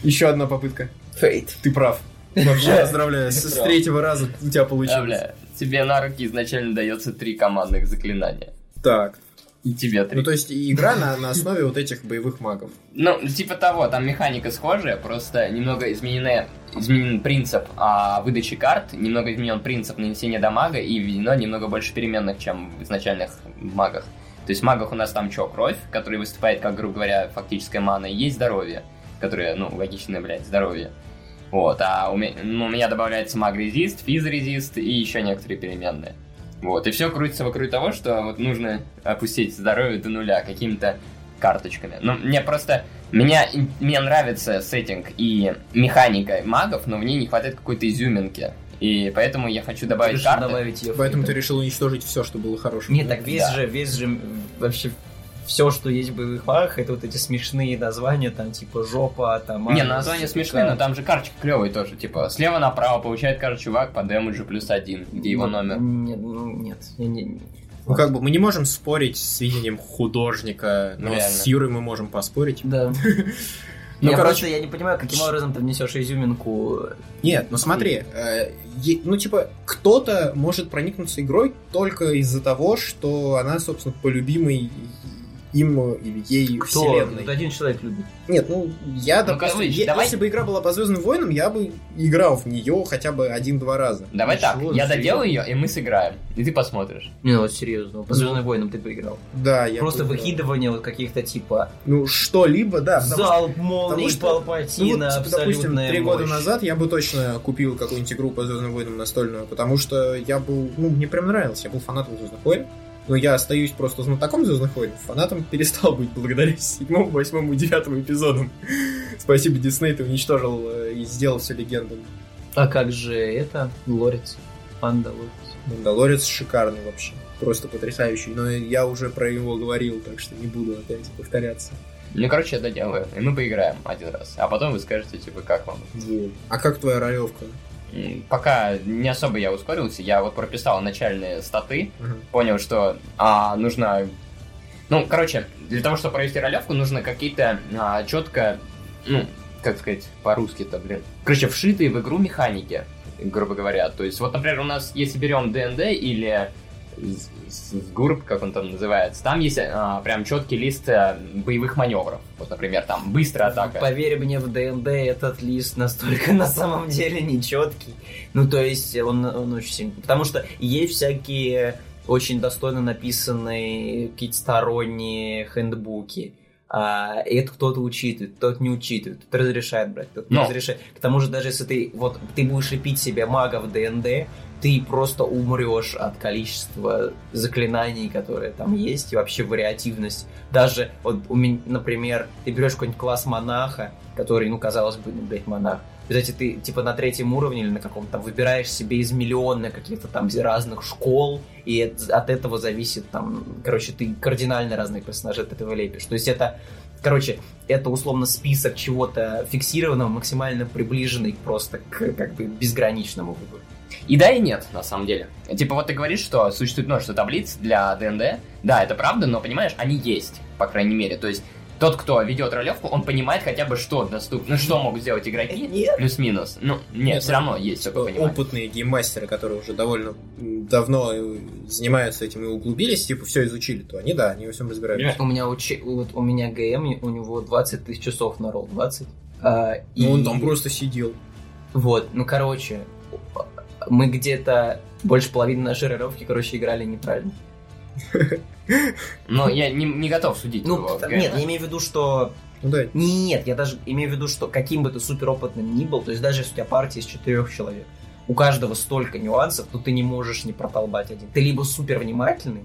[SPEAKER 1] Еще одна попытка.
[SPEAKER 2] Фейт.
[SPEAKER 1] Ты прав. Вообще поздравляю. С, с третьего раза у тебя получилось.
[SPEAKER 3] тебе на руки изначально дается три командных заклинания.
[SPEAKER 1] Так.
[SPEAKER 3] И тебе три.
[SPEAKER 1] Ну, то есть игра на, на основе вот этих боевых магов.
[SPEAKER 3] Ну, типа того, там механика схожая, просто немного изменены, изменен принцип а, выдачи карт, немного изменен принцип нанесения дамага и введено немного больше переменных, чем в изначальных магах. То есть в магах у нас там что, кровь, который выступает как, грубо говоря, фактическая мана, и есть здоровье, которое, ну, логично, блядь, здоровье. Вот, а у меня, ну, у меня добавляется маг-резист, физ-резист и еще некоторые переменные. Вот, и все крутится вокруг того, что вот нужно опустить здоровье до нуля какими-то карточками. Ну, мне просто... Меня, мне нравится сеттинг и механика магов, но в ней не хватает какой-то изюминки. И поэтому я хочу добавить
[SPEAKER 2] Решил
[SPEAKER 3] карты.
[SPEAKER 2] добавить ее.
[SPEAKER 1] Поэтому ты решил уничтожить все, что было хорошим.
[SPEAKER 2] Нет, так весь
[SPEAKER 3] Да.
[SPEAKER 2] же, весь же вообще все, что есть в боевых магах, это вот эти смешные названия, там типа жопа, там.
[SPEAKER 3] Не,
[SPEAKER 2] анус,
[SPEAKER 3] название смешное, но там же карточка клевый тоже. Типа, слева направо получает карта чувак по демеджу плюс один, где его номер.
[SPEAKER 2] Нет, ну, нет. я не-
[SPEAKER 1] Ну, как бы мы не можем спорить с видением художника, но
[SPEAKER 3] Реально.
[SPEAKER 1] с Юрой мы можем поспорить.
[SPEAKER 2] Да.
[SPEAKER 1] Ну,
[SPEAKER 2] я
[SPEAKER 1] короче-
[SPEAKER 2] просто я не понимаю, каким образом ты внесешь изюминку.
[SPEAKER 1] Нет, ну смотри, э, е- ну типа кто-то может проникнуться игрой только из-за того, что она, собственно, полюбимый им или ей
[SPEAKER 2] Кто?
[SPEAKER 1] вселенной.
[SPEAKER 2] Вот один человек любит.
[SPEAKER 1] Нет, ну я,
[SPEAKER 3] Ну,
[SPEAKER 1] допустим,
[SPEAKER 3] короче,
[SPEAKER 1] е-
[SPEAKER 3] давай-
[SPEAKER 1] если бы игра была по Звездным войнам, я бы играл в нее хотя бы один-два раза.
[SPEAKER 3] Давай так,
[SPEAKER 2] Ничего,
[SPEAKER 3] я
[SPEAKER 2] серьезно?
[SPEAKER 3] доделаю ее, и мы сыграем. И ты посмотришь.
[SPEAKER 2] Не, ну вот серьезно. По Звездным войнам ты поиграл.
[SPEAKER 1] Да, я
[SPEAKER 2] Просто
[SPEAKER 1] бы играл.
[SPEAKER 2] выкидывание вот каких-то типа
[SPEAKER 1] Ну что-либо, да.
[SPEAKER 2] залп молний,
[SPEAKER 1] что, Ну
[SPEAKER 2] Палпатина,
[SPEAKER 1] вот, типа, допустим, три года назад я бы точно купил какую-нибудь игру по Звездным войнам настольную, потому что я был, ну, мне прям нравился, я был фанатом Звездных войн. Но я остаюсь просто знатоком Звездных войн, фанатом перестал быть благодаря седьмому, восьмому и девятому эпизодам. Спасибо, Дисней, ты уничтожил э, и сделал все легендами.
[SPEAKER 2] А как же это? Лорец. Панда Лорец.
[SPEAKER 1] Мандалорец шикарный вообще, просто потрясающий. Но я уже про него говорил, так что не буду опять повторяться.
[SPEAKER 3] Ну, короче, я доделаю, и мы поиграем один раз. А потом вы скажете, типа, как вам.
[SPEAKER 1] Вот. А как твоя ролевка?
[SPEAKER 3] Пока не особо я ускорился, я вот прописал начальные статы,
[SPEAKER 1] Мгм.
[SPEAKER 3] понял, что а, нужно... Ну, короче, для того, чтобы провести ролевку, нужно какие-то а, четко, ну, как сказать, по-русски-то, блин. Короче, вшитые в игру механики, грубо говоря. То есть, вот, например, у нас, если берем ДНД или Сгурб, как он там называется, там есть а, прям четкий лист а, боевых маневров. Вот, например, там быстрая атака.
[SPEAKER 2] Поверь мне, в ДНД этот лист настолько на самом деле нечеткий. Ну, то есть, он, он очень сильный. Потому что есть всякие очень достойно написанные какие-то сторонние хендбуки. А, и это кто-то учитывает, кто-то не учитывает, кто-то разрешает брать, кто-то не разрешает. К тому же, даже если ты, вот, ты будешь лепить себе мага в ДНД, ты просто умрешь от количества заклинаний, которые там есть, и вообще вариативность. Даже, вот, у меня, например, ты берешь какой-нибудь класс монаха, который, ну, казалось бы, ну, блядь, монах. Кстати, ты, типа, на третьем уровне или на каком-то выбираешь себе из миллиона каких-то там разных школ, и от этого зависит, там, короче, ты кардинально разные персонажи от этого лепишь. То есть это, короче, это условно список чего-то фиксированного, максимально приближенный просто к, как бы, безграничному выбору.
[SPEAKER 3] И да, и нет, на самом деле. Типа вот ты говоришь, что существует множество таблиц для ДНД. Да, это правда, но понимаешь, они есть, по крайней мере. То есть тот, кто ведет ролевку, он понимает хотя бы, что доступно, ну, что могут сделать игроки,
[SPEAKER 2] Нет.
[SPEAKER 3] плюс-минус. Ну, нет,
[SPEAKER 1] Нет,
[SPEAKER 3] все равно есть такое понимание.
[SPEAKER 1] опытные гейммастеры, которые уже довольно давно э, занимаются этим и углубились, типа все изучили, то они, да, они во всем разбираются.
[SPEAKER 2] У меня, учи- вот у меня ГМ, у него 20 тысяч часов на ролл, 20. А,
[SPEAKER 1] Ну,
[SPEAKER 2] и-
[SPEAKER 1] он там просто сидел.
[SPEAKER 2] Вот, ну, короче, мы где-то больше половины нашей ролевки, короче, играли неправильно.
[SPEAKER 3] Но я не, не готов судить.
[SPEAKER 2] Ну,
[SPEAKER 3] его
[SPEAKER 2] нет, я имею в виду, что...
[SPEAKER 1] Ну да,
[SPEAKER 2] Нет, я даже имею в виду, что каким бы ты суперопытным ни был, то есть даже если у тебя партия из четырех человек, у каждого столько нюансов, то ты не можешь не протолбать один. Ты либо супер внимательный,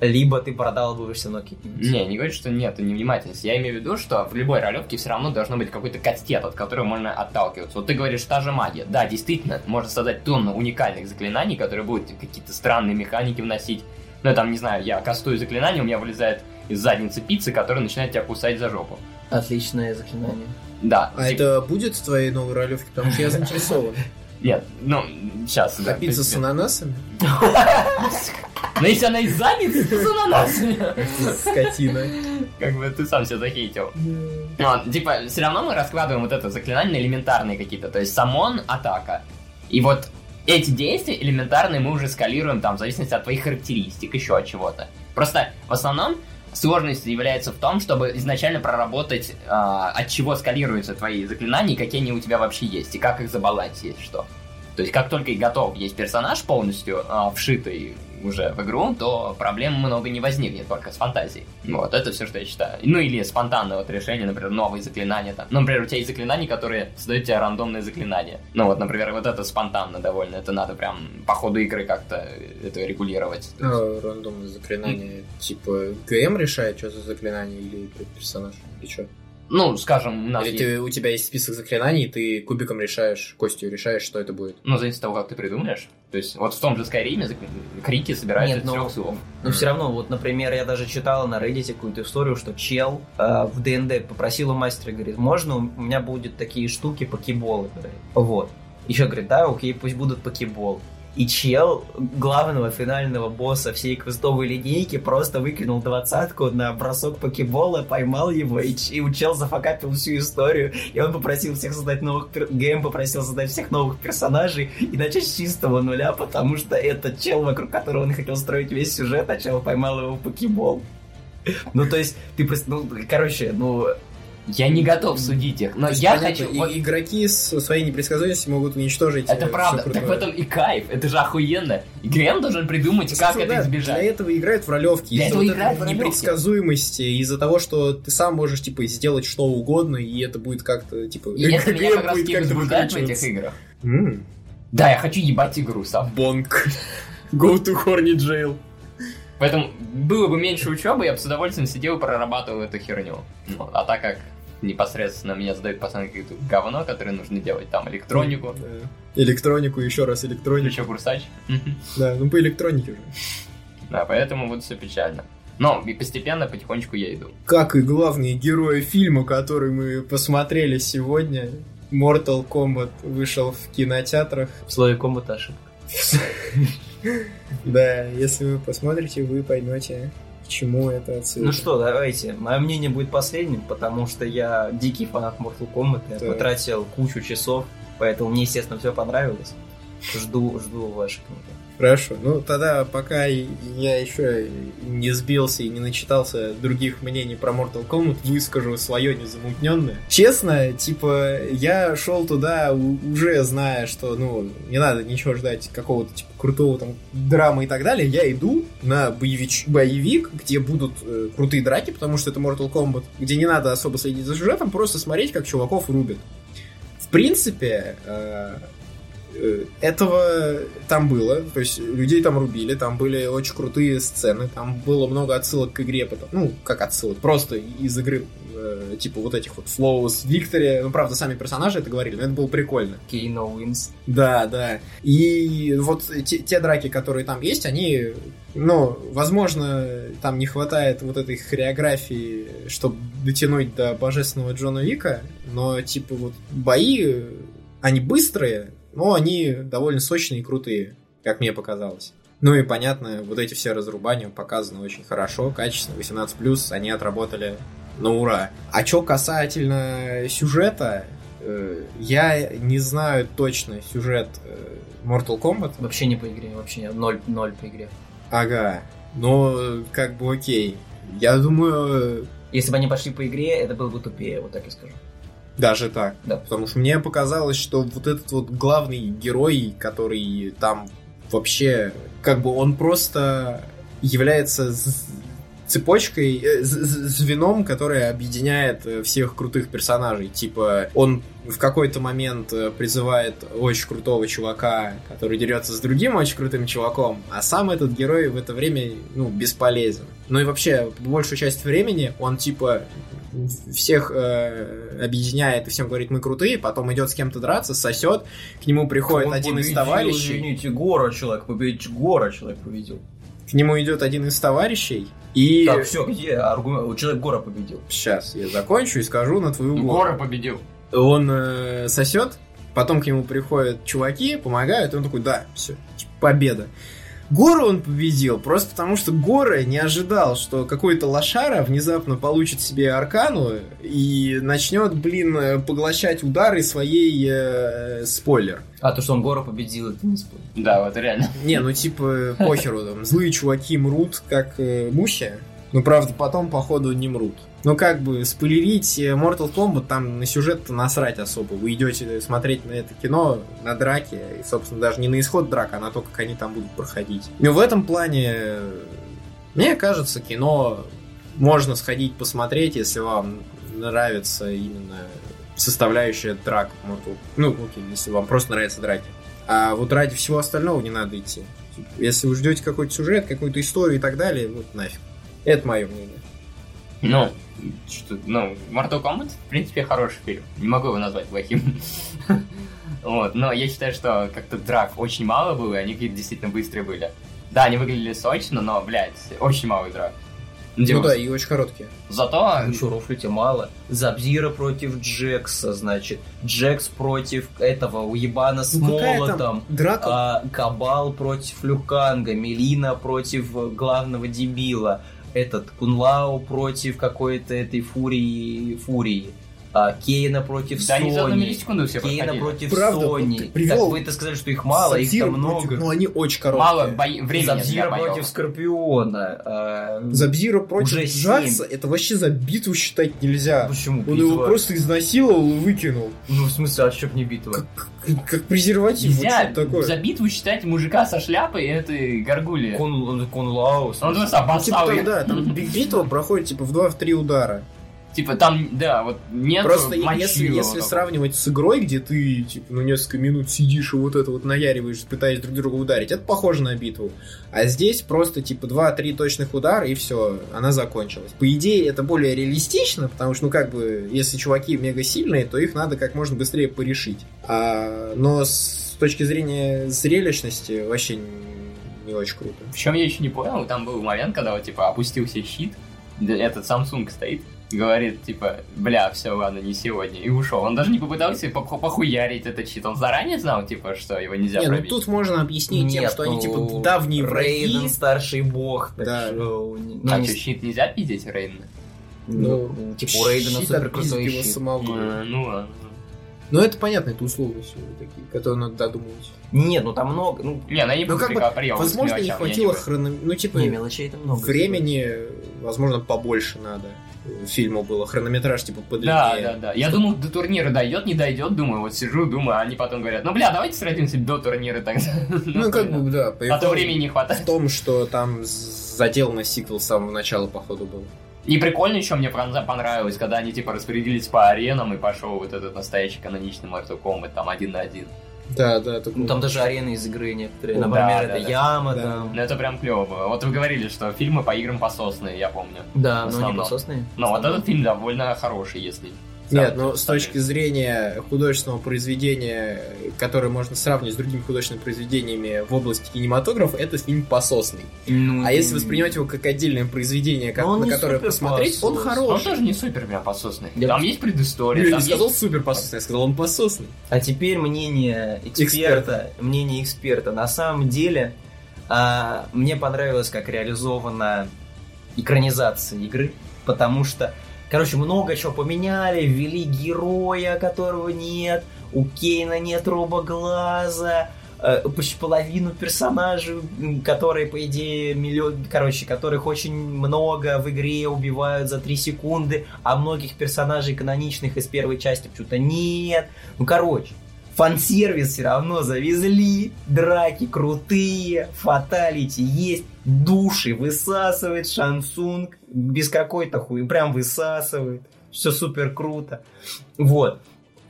[SPEAKER 2] либо ты продалбываешься, но какие-нибудь.
[SPEAKER 3] Не, не говорю, что нет невнимательности. Я имею в виду, что в любой ролевке все равно должно быть какой-то кастет, от которого можно отталкиваться. Вот ты говоришь, та же магия. Да, действительно, можно создать тонну уникальных заклинаний, которые будут какие-то странные механики вносить. Ну, я там, не знаю, я кастую заклинание, у меня вылезает из задницы пиццы, которая начинает тебя кусать за жопу.
[SPEAKER 2] Отличное заклинание.
[SPEAKER 3] Да.
[SPEAKER 1] А
[SPEAKER 3] типа-
[SPEAKER 1] это будет в твоей новой ролевке? Потому что я заинтересован.
[SPEAKER 3] Нет, ну, сейчас.
[SPEAKER 1] А пицца с ананасами?
[SPEAKER 3] Но если она из задницы, то с ананасами.
[SPEAKER 1] Скотина.
[SPEAKER 3] Как бы ты сам себя захейтил. Ну, типа, все равно мы раскладываем вот это заклинание на элементарные какие-то. То есть самон, атака. И вот эти действия элементарные мы уже скалируем там в зависимости от твоих характеристик, еще от чего-то. Просто в основном сложность является в том, чтобы изначально проработать, а, от чего скалируются твои заклинания, какие они у тебя вообще есть, и как их забалансить, что. То есть, как только и готов есть персонаж полностью а, вшитый уже в игру, то проблем много не возникнет, только с фантазией. Вот, это все, что я считаю. Ну, или спонтанное вот решение, например, новые заклинания там. Ну, например, у тебя есть заклинания, которые создают тебе рандомные заклинания. Ну, вот, например, вот это спонтанно довольно. Это надо прям по ходу игры как-то это регулировать.
[SPEAKER 1] А, рандомное заклинание. Типа ГМ решает, что за заклинание или персонаж? Или что?
[SPEAKER 3] Ну, скажем, у нас
[SPEAKER 1] Или
[SPEAKER 3] есть-
[SPEAKER 1] ты, у тебя есть список заклинаний, ты кубиком решаешь, костью решаешь, что это будет.
[SPEAKER 3] Ну, зависит от того, как ты придумаешь. То есть, вот в том же Скайриме зак- крики собираются
[SPEAKER 2] Нет,
[SPEAKER 3] из
[SPEAKER 2] ну,
[SPEAKER 3] трех слов.
[SPEAKER 2] Но все равно, вот, например, я даже читал на Reddit какую-то историю, что чел э, в ДНД попросил у мастера, говорит, можно у меня будут такие штуки, покеболы, говорит. Вот. Еще говорит, да, окей, пусть будут покебол. И чел главного финального босса всей квестовой линейки просто выкинул двадцатку на бросок покебола, поймал его, и, и у чел зафакапил всю историю, и он попросил всех создать новых... ГМ попросил создать всех новых персонажей и начать с чистого нуля, потому что этот чел, вокруг которого он хотел строить весь сюжет, а чел поймал его покебол. Ну, то есть, ты просто... Ну, короче, ну...
[SPEAKER 3] Я не готов судить их, но я
[SPEAKER 1] понятно,
[SPEAKER 3] хочу...
[SPEAKER 1] и-
[SPEAKER 3] вот-
[SPEAKER 1] игроки со своей непредсказуемостью могут уничтожить.
[SPEAKER 3] Это
[SPEAKER 1] э,
[SPEAKER 3] правда,
[SPEAKER 1] всё
[SPEAKER 3] так в
[SPEAKER 1] крутое.
[SPEAKER 3] этом и кайф, это же охуенно. И ГМ должен придумать, как
[SPEAKER 1] Собственно,
[SPEAKER 3] это
[SPEAKER 1] да,
[SPEAKER 3] избежать.
[SPEAKER 1] Для этого играют в ролевки.
[SPEAKER 3] Для
[SPEAKER 1] Из-за
[SPEAKER 3] этого
[SPEAKER 1] вот
[SPEAKER 3] играют в
[SPEAKER 1] непредсказуемости, из-за того, что ты сам можешь, типа, сделать что угодно, и это будет как-то, типа...
[SPEAKER 3] И это меня как раз возбуждает в этих играх.
[SPEAKER 1] М,
[SPEAKER 3] Да, я хочу ебать игру сам.
[SPEAKER 1] Бонг. Go to horny jail.
[SPEAKER 3] Поэтому было бы меньше учебы, я бы с удовольствием сидел и прорабатывал эту херню. А так как непосредственно меня задают постоянно какое-то говно, которое нужно делать, там электронику,
[SPEAKER 1] Да. Электронику, еще раз электронику.
[SPEAKER 3] еще курсач.
[SPEAKER 1] Да, ну по электронике же.
[SPEAKER 3] Да, поэтому вот все печально. Но и постепенно, потихонечку я иду.
[SPEAKER 1] Как и главные герои фильма, который мы посмотрели сегодня, Mortal Kombat вышел в кинотеатрах.
[SPEAKER 2] В слове комбата ошибка.
[SPEAKER 1] Да, если вы посмотрите, вы поймете, к чему это отсылка.
[SPEAKER 2] Ну что, давайте. Мое мнение будет последним, потому что я дикий фанат Mortal Kombat. Я потратил кучу часов, поэтому мне, естественно, все понравилось. Жду, жду ваших комментариев.
[SPEAKER 1] Хорошо, ну тогда пока я еще не сбился и не начитался других мнений про Mortal Kombat, выскажу свое незамутненное. Честно, типа, я шел туда уже зная, что, ну, не надо ничего ждать какого-то, типа, крутого там драмы и так далее. Я иду на боевич... боевик, где будут э, крутые драки, потому что это Mortal Kombat, где не надо особо следить за сюжетом, просто смотреть, как чуваков рубят. В принципе, э, этого там было, то есть людей там рубили, там были очень крутые сцены, там было много отсылок к игре, потом, ну, как отсылок, просто из игры, э, типа вот этих вот flawless victory, ну, правда, сами персонажи это говорили, но это было прикольно.
[SPEAKER 2] Kano wins.
[SPEAKER 1] Да, да. И вот те, те драки, которые там есть, они, ну, возможно, там не хватает вот этой хореографии, чтобы дотянуть до божественного Джона Вика, но, типа, вот бои, они быстрые, но они довольно сочные и крутые, как мне показалось. Ну и понятно, вот эти все разрубания показаны очень хорошо, качественно, 18+, они отработали на ура. А что касательно сюжета, э, я не знаю точно сюжет э, Mortal Kombat.
[SPEAKER 2] Вообще не по игре, вообще не. Ноль, ноль по игре.
[SPEAKER 1] Ага, но как бы окей. Я думаю,
[SPEAKER 2] Если бы они пошли по игре, это было бы тупее, вот так и скажу.
[SPEAKER 1] Даже так.
[SPEAKER 2] Да.
[SPEAKER 1] Потому что мне показалось, что вот этот вот главный герой, который там вообще, как бы он просто является цепочкой, э, звеном, которое объединяет э, всех крутых персонажей. Типа, он в какой-то момент э, призывает очень крутого чувака, который дерется с другим очень крутым чуваком, а сам этот герой в это время, ну, бесполезен. Ну и вообще, большую часть времени он, типа, всех э, объединяет и всем говорит, мы крутые, потом идет с кем-то драться, сосет, к нему приходит
[SPEAKER 2] Он
[SPEAKER 1] один из
[SPEAKER 2] победил,
[SPEAKER 1] товарищей,
[SPEAKER 2] Извините, Гора человек победил. Гора человек победил.
[SPEAKER 1] к нему идет один из товарищей, и...
[SPEAKER 2] Так, все, где аргумент? Человек Гора победил.
[SPEAKER 1] Сейчас я закончу и скажу на твою голову.
[SPEAKER 3] Гора победил.
[SPEAKER 1] Он э, сосет, потом к нему приходят чуваки, помогают, и он такой, да, все, победа. Гору он победил, просто потому что Гора не ожидал, что какой-то лошара внезапно получит себе аркану и начнет, блин, э, поглощать удары своей э, спойлер.
[SPEAKER 2] А то, что он Гора победил, это не спорю.
[SPEAKER 3] Да, вот реально.
[SPEAKER 1] Не, ну типа похеру, там, злые чуваки мрут, как э, мухи, но правда потом, походу, не мрут. Ну как бы спойлерить э, Mortal Kombat там на сюжет насрать особо. Вы идете смотреть на это кино, на драки, и, собственно, даже не на исход драк, а на то, как они там будут проходить. Но в этом плане, э, мне кажется, кино можно сходить посмотреть, если вам нравится именно составляющая драк Mortal Ну, окей, если вам просто нравятся драки. А вот ради всего остального не надо идти. Если вы ждете какой-то сюжет, какую-то историю и так далее, вот нафиг. Это мое мнение.
[SPEAKER 3] Ну, что, ну, Mortal Kombat, в принципе, хороший фильм. Не могу его назвать плохим. Вот, но я считаю, что как-то драк очень мало было, и они какие-то действительно быстрые были. Да, они выглядели сочно, но, блядь, очень мало драк.
[SPEAKER 1] Ну
[SPEAKER 3] Типа,
[SPEAKER 1] да, и очень короткие.
[SPEAKER 3] Зато...
[SPEAKER 2] Еще рофлите мало. Забзира против Джекса, значит. Джекс против этого уебана с
[SPEAKER 1] Ну,
[SPEAKER 2] молотом.
[SPEAKER 1] драка?
[SPEAKER 2] А, Кабал против Люканга, Мелина против э, главного дебила, этот Кунлау против какой-то этой фурии, фурии, Кейна против
[SPEAKER 3] Да, они за одну
[SPEAKER 2] Сони,
[SPEAKER 3] миллисекунду все
[SPEAKER 2] Кейна
[SPEAKER 3] проходили.
[SPEAKER 2] против
[SPEAKER 1] Правда, вот ты привел
[SPEAKER 2] Так вы-то сказали, что их мало, их там много.
[SPEAKER 1] против- Ну, они очень короткие.
[SPEAKER 3] Мало бои... времени
[SPEAKER 2] Забзира против Скорпиона. а,
[SPEAKER 1] Забзира против
[SPEAKER 2] Уже
[SPEAKER 1] Джакса, это вообще за битву считать нельзя.
[SPEAKER 2] Почему?
[SPEAKER 1] Он его
[SPEAKER 2] Битва?
[SPEAKER 1] просто изнасиловал и выкинул.
[SPEAKER 2] Ну, в смысле, а что не битва?
[SPEAKER 1] Как, как презерватив. вот
[SPEAKER 3] Нельзя
[SPEAKER 1] что такое.
[SPEAKER 3] за битву считать мужика со шляпой этой горгули.
[SPEAKER 2] Кун Лао, в
[SPEAKER 3] Он просто
[SPEAKER 1] Ну, типа
[SPEAKER 3] обоссал
[SPEAKER 1] там, да, там би- битва проходит типа в 2-3 удара.
[SPEAKER 3] Типа там, да, вот нет
[SPEAKER 1] Просто если, если сравнивать с игрой, где ты типа ну несколько минут сидишь и вот это вот наяриваешь, пытаясь друг друга ударить, это похоже на битву. А здесь просто типа 2-3 точных удара и все, она закончилась. По идее, это более реалистично, потому что, ну как бы, если чуваки мега сильные, то их надо как можно быстрее порешить. А, но с точки зрения зрелищности вообще не, очень круто.
[SPEAKER 3] В чем я еще не понял, там был момент, когда вот, типа, опустился щит, этот Samsung стоит, говорит, типа, бля, все, ладно, не сегодня, и ушел. Он даже не попытался пох- похуярить этот щит. Он заранее знал, типа, что его нельзя
[SPEAKER 1] не, ну
[SPEAKER 3] пробить.
[SPEAKER 1] тут можно объяснить тем,
[SPEAKER 2] Нет,
[SPEAKER 1] что они
[SPEAKER 2] ну,
[SPEAKER 1] типа давние
[SPEAKER 2] Рейден
[SPEAKER 1] враги.
[SPEAKER 2] старший бог. так
[SPEAKER 1] Да.
[SPEAKER 2] что не-
[SPEAKER 3] а
[SPEAKER 2] ну, не
[SPEAKER 3] что, щит нельзя пиздить, Рейн?
[SPEAKER 2] Ну, типа у Рейдена супер крутой
[SPEAKER 1] его
[SPEAKER 2] щит.
[SPEAKER 1] самого.
[SPEAKER 3] Э, Ну ладно.
[SPEAKER 1] Ну, это понятно, это условности такие, которые надо додумывать.
[SPEAKER 2] Нет, ну там много. Ну,
[SPEAKER 3] Не, ну я не
[SPEAKER 1] Ну, как бы,
[SPEAKER 3] прикол- приёмов
[SPEAKER 1] возможно, не хватило хрона... Ну, типа,
[SPEAKER 2] не, мелочей там много.
[SPEAKER 1] времени, возможно, побольше надо. Фильму было хронометраж, типа, подлиннее.
[SPEAKER 3] Да, да, да. Я думал, до турнира дойдет, не дойдет, думаю, вот сижу, думаю, а они потом говорят, ну бля, давайте сразимся до турнира тогда.
[SPEAKER 1] Ну, как бы, да.
[SPEAKER 3] А то времени не
[SPEAKER 1] В
[SPEAKER 3] хватает.
[SPEAKER 1] том, что там заделано сиквел с самого начала, походу, был.
[SPEAKER 3] И прикольно еще мне понравилось, когда они типа распределились по аренам и пошел вот этот настоящий каноничный Mortal Kombat, там один на один.
[SPEAKER 1] Да, да. такой-
[SPEAKER 2] Ну, там даже арены из игры некоторые. Например,
[SPEAKER 3] да,
[SPEAKER 2] это
[SPEAKER 3] да.
[SPEAKER 2] яма
[SPEAKER 1] Да.
[SPEAKER 2] там.
[SPEAKER 3] Ну это прям клево было. Вот вы говорили, что фильмы по играм пососные, я помню.
[SPEAKER 2] Да, но
[SPEAKER 3] основном.
[SPEAKER 2] пососные.
[SPEAKER 3] Но вот этот фильм довольно хороший, если...
[SPEAKER 1] Нет, но
[SPEAKER 3] с
[SPEAKER 1] точки зрения художественного произведения, которое можно сравнить с другими художественными произведениями в области кинематографа, это фильм пососный.
[SPEAKER 2] Ну,
[SPEAKER 1] А если воспринимать его как отдельное произведение, как- на которое посмотреть, он
[SPEAKER 2] пососный.
[SPEAKER 3] Он
[SPEAKER 1] хороший.
[SPEAKER 3] тоже не супер прям пососный.
[SPEAKER 2] Я
[SPEAKER 3] Там есть предыстория,
[SPEAKER 1] Я
[SPEAKER 3] там
[SPEAKER 1] не сказал
[SPEAKER 3] есть...
[SPEAKER 1] супер пососный, я сказал он пососный.
[SPEAKER 2] А теперь мнение эксперта.
[SPEAKER 1] Эксперта.
[SPEAKER 2] Мнение эксперта. На самом деле, а, мне понравилось, как реализована экранизация игры, потому что, короче, много чего поменяли, ввели героя, которого нет, у Кейна нет робоглаза, э, почти половину персонажей, которые, по идее, миллион, короче, которых очень много в игре убивают за 3 секунды, а многих персонажей каноничных из первой части почему-то нет. Ну, короче, фан-сервис все равно завезли, драки крутые, фаталити есть, души высасывает Шансунг, без какой-то хуй, прям высасывает, все супер круто. Вот.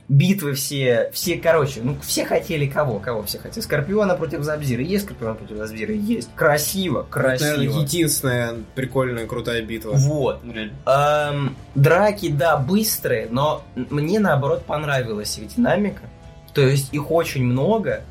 [SPEAKER 2] битвы все, все, короче, ну, все хотели кого? Кого все хотели? Скорпиона против Забзира. Есть Скорпион против Забзира? Есть. Красиво, красиво.
[SPEAKER 1] Это, наверное, единственная прикольная, крутая битва.
[SPEAKER 2] Вот. Эм, драки, да, быстрые, но мне наоборот понравилась их динамика. То есть их очень много,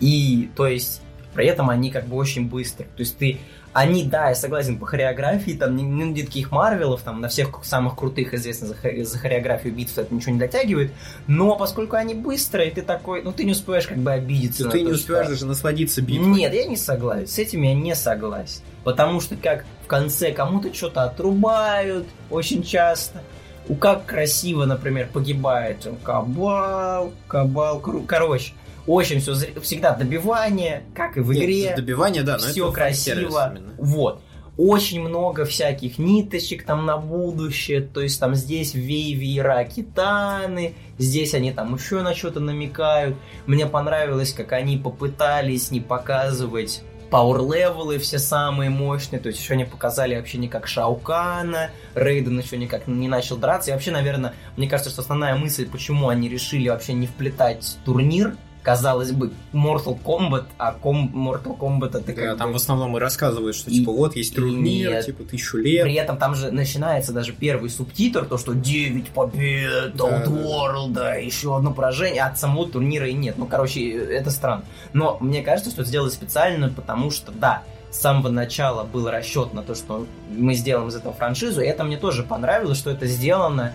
[SPEAKER 2] и то есть при этом они как бы очень быстрые. То есть ты они, да, я согласен, по хореографии, там, не, не на таких Марвелов, там, на всех самых крутых известных за, за хореографию битв это ничего не дотягивает, но поскольку они быстрые, ты такой, ну, ты не успеешь как бы обидеться.
[SPEAKER 1] Ты, ты
[SPEAKER 2] то,
[SPEAKER 1] не
[SPEAKER 2] что-
[SPEAKER 1] успеешь даже насладиться битвой.
[SPEAKER 2] Нет, я не согласен. С этим я не согласен. Потому что как в конце кому-то что-то отрубают очень часто. У как красиво, например, погибает кабал, кабал, короче. Очень все всегда добивание, как и в
[SPEAKER 1] Нет,
[SPEAKER 2] игре.
[SPEAKER 1] добивание, да, но это
[SPEAKER 2] все красиво. Вот. Очень много всяких ниточек там на будущее. То есть там здесь вейвера китаны, здесь они там еще на что-то намекают. Мне понравилось, как они попытались не показывать power level ы все самые мощные, то есть еще не показали вообще никак Шао Кана, Рейден еще никак не начал драться. И вообще, наверное, мне кажется, что основная мысль, почему они решили вообще не вплетать турнир, казалось бы, Mortal Kombat, а ком- Mortal Kombat это
[SPEAKER 1] Да,
[SPEAKER 2] как
[SPEAKER 1] там
[SPEAKER 2] бы...
[SPEAKER 1] в основном и рассказывают, что
[SPEAKER 2] И-
[SPEAKER 1] типа вот есть турнир,
[SPEAKER 2] нет.
[SPEAKER 1] типа тысячу лет.
[SPEAKER 2] При этом там же начинается даже первый субтитр, то, что 9 побед,
[SPEAKER 1] Да,
[SPEAKER 2] Outworld, да, еще одно поражение, а от самого турнира и нет. Ну, короче, это странно. Но мне кажется, что это сделали специально, потому что, да, с самого начала был расчет на то, что мы сделаем из этого франшизу, и это мне тоже понравилось, что это сделано,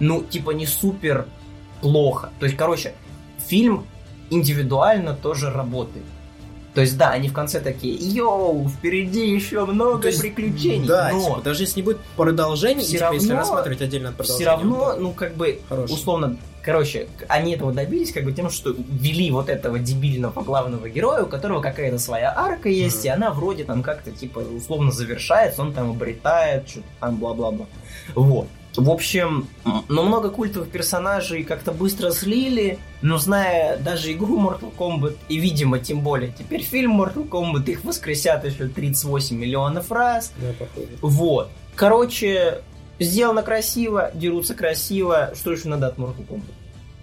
[SPEAKER 2] ну, типа, не супер плохо. То есть, короче, фильм индивидуально тоже работает. То есть, да, они в конце такие, йоу, впереди еще много
[SPEAKER 1] То есть,
[SPEAKER 2] приключений.
[SPEAKER 1] Да,
[SPEAKER 2] но
[SPEAKER 1] типа, даже если не будет продолжения,
[SPEAKER 2] Всё
[SPEAKER 1] типа, если
[SPEAKER 2] равно-
[SPEAKER 1] рассматривать отдельно от
[SPEAKER 2] все
[SPEAKER 1] продолжения.
[SPEAKER 2] равно,
[SPEAKER 1] он
[SPEAKER 2] ну, как бы,
[SPEAKER 1] хороший.
[SPEAKER 2] условно, короче, они этого добились как бы тем, что ввели вот этого дебильного главного героя, у которого какая-то своя арка есть,
[SPEAKER 1] Мгм.
[SPEAKER 2] и она вроде там как-то, типа, условно завершается, он там обретает, что-то там, бла-бла-бла. Вот. В общем, но много культовых персонажей как-то быстро слили, но зная даже игру Mortal Kombat, и, видимо, тем более теперь фильм Mortal Kombat, их воскресят еще 38 миллионов раз,
[SPEAKER 1] Да, походу.
[SPEAKER 2] вот. Короче, сделано красиво, дерутся красиво. Что еще надо от Mortal Kombat?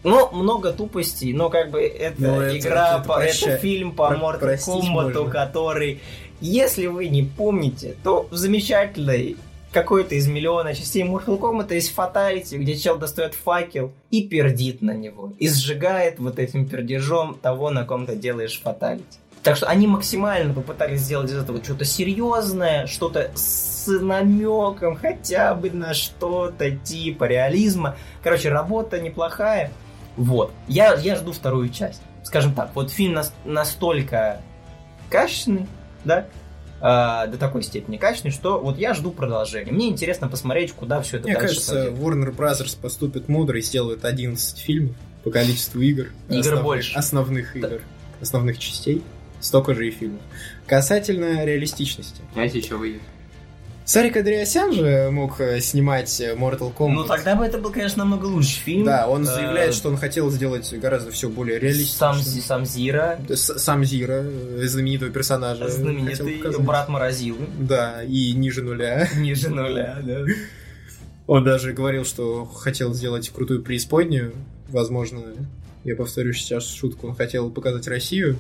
[SPEAKER 2] Ну, много тупостей, но как бы это
[SPEAKER 1] Ну,
[SPEAKER 2] игра,
[SPEAKER 1] это
[SPEAKER 2] по,
[SPEAKER 1] прощай.
[SPEAKER 2] это фильм по
[SPEAKER 1] Про-
[SPEAKER 2] Mortal Kombat, который, если вы не помните, то в замечательной какой-то из миллиона частей Mortal Kombat есть фаталити, где чел достает факел и пердит на него. И сжигает вот этим пердежом того, на ком ты делаешь фаталити. Так что они максимально попытались сделать из этого что-то серьезное, что-то с намеком хотя бы на что-то типа реализма. Короче, работа неплохая. Вот. Я, я жду вторую часть. Скажем так, вот фильм нас- настолько качественный, да, а, до такой степени качественный, что вот я жду продолжения. Мне интересно посмотреть, куда все это
[SPEAKER 1] Мне
[SPEAKER 2] дальше
[SPEAKER 1] кажется,
[SPEAKER 2] пойдет.
[SPEAKER 1] Warner Brothers поступит мудро и сделает 11 фильмов по количеству игр.
[SPEAKER 2] Игр больше.
[SPEAKER 1] Основных
[SPEAKER 2] Да.
[SPEAKER 1] игр. Основных частей. Столько же и фильмов. Касательно реалистичности.
[SPEAKER 3] Знаете, что выйдет?
[SPEAKER 1] Сарик Андреасян же мог э, снимать э, Mortal Kombat.
[SPEAKER 2] Ну тогда бы это был, конечно, намного лучше фильм.
[SPEAKER 1] Да, он
[SPEAKER 2] Э,
[SPEAKER 1] заявляет, что он хотел сделать гораздо все более реалистично.
[SPEAKER 2] Сам, сам Зира,
[SPEAKER 1] Сам Зира, знаменитого персонажа.
[SPEAKER 2] знаменитый брат Морозилы.
[SPEAKER 1] Да, и ниже нуля.
[SPEAKER 2] Ниже нуля, да.
[SPEAKER 1] Он даже говорил, что хотел сделать крутую преисподнюю. Возможно, я повторю сейчас шутку, он хотел показать Россию.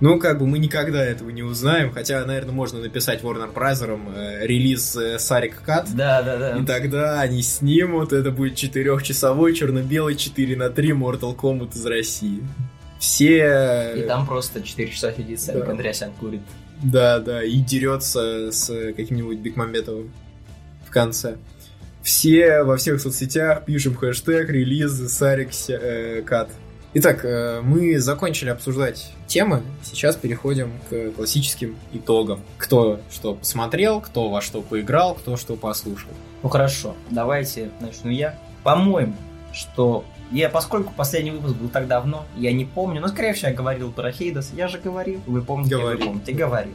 [SPEAKER 1] Ну, как бы мы никогда этого не узнаем, хотя, наверное, можно написать Warner Bros. э, релиз э, Сарик Кат,
[SPEAKER 2] Да, да, да.
[SPEAKER 1] и тогда они снимут, это будет четырехчасовой черно-белый 4 на 3 Mortal Kombat из России. Все...
[SPEAKER 2] И там просто 4 часа сидит Сарик
[SPEAKER 1] Да.
[SPEAKER 2] Андреасян курит.
[SPEAKER 1] Да, да, и дерется с каким-нибудь Бекмамбетовым в конце. Все во всех соцсетях пишем хэштег релиз Сарик э, Кат. Итак, э, мы закончили обсуждать темы, сейчас переходим к классическим итогам. Кто что посмотрел, кто во что поиграл, кто что послушал.
[SPEAKER 2] Ну хорошо, давайте начну я. По-моему, что я, поскольку последний выпуск был так давно, я не помню, но скорее всего я говорил про Хейдас, я же говорил, вы помните,
[SPEAKER 1] Говорил.
[SPEAKER 2] вы помните, говорил.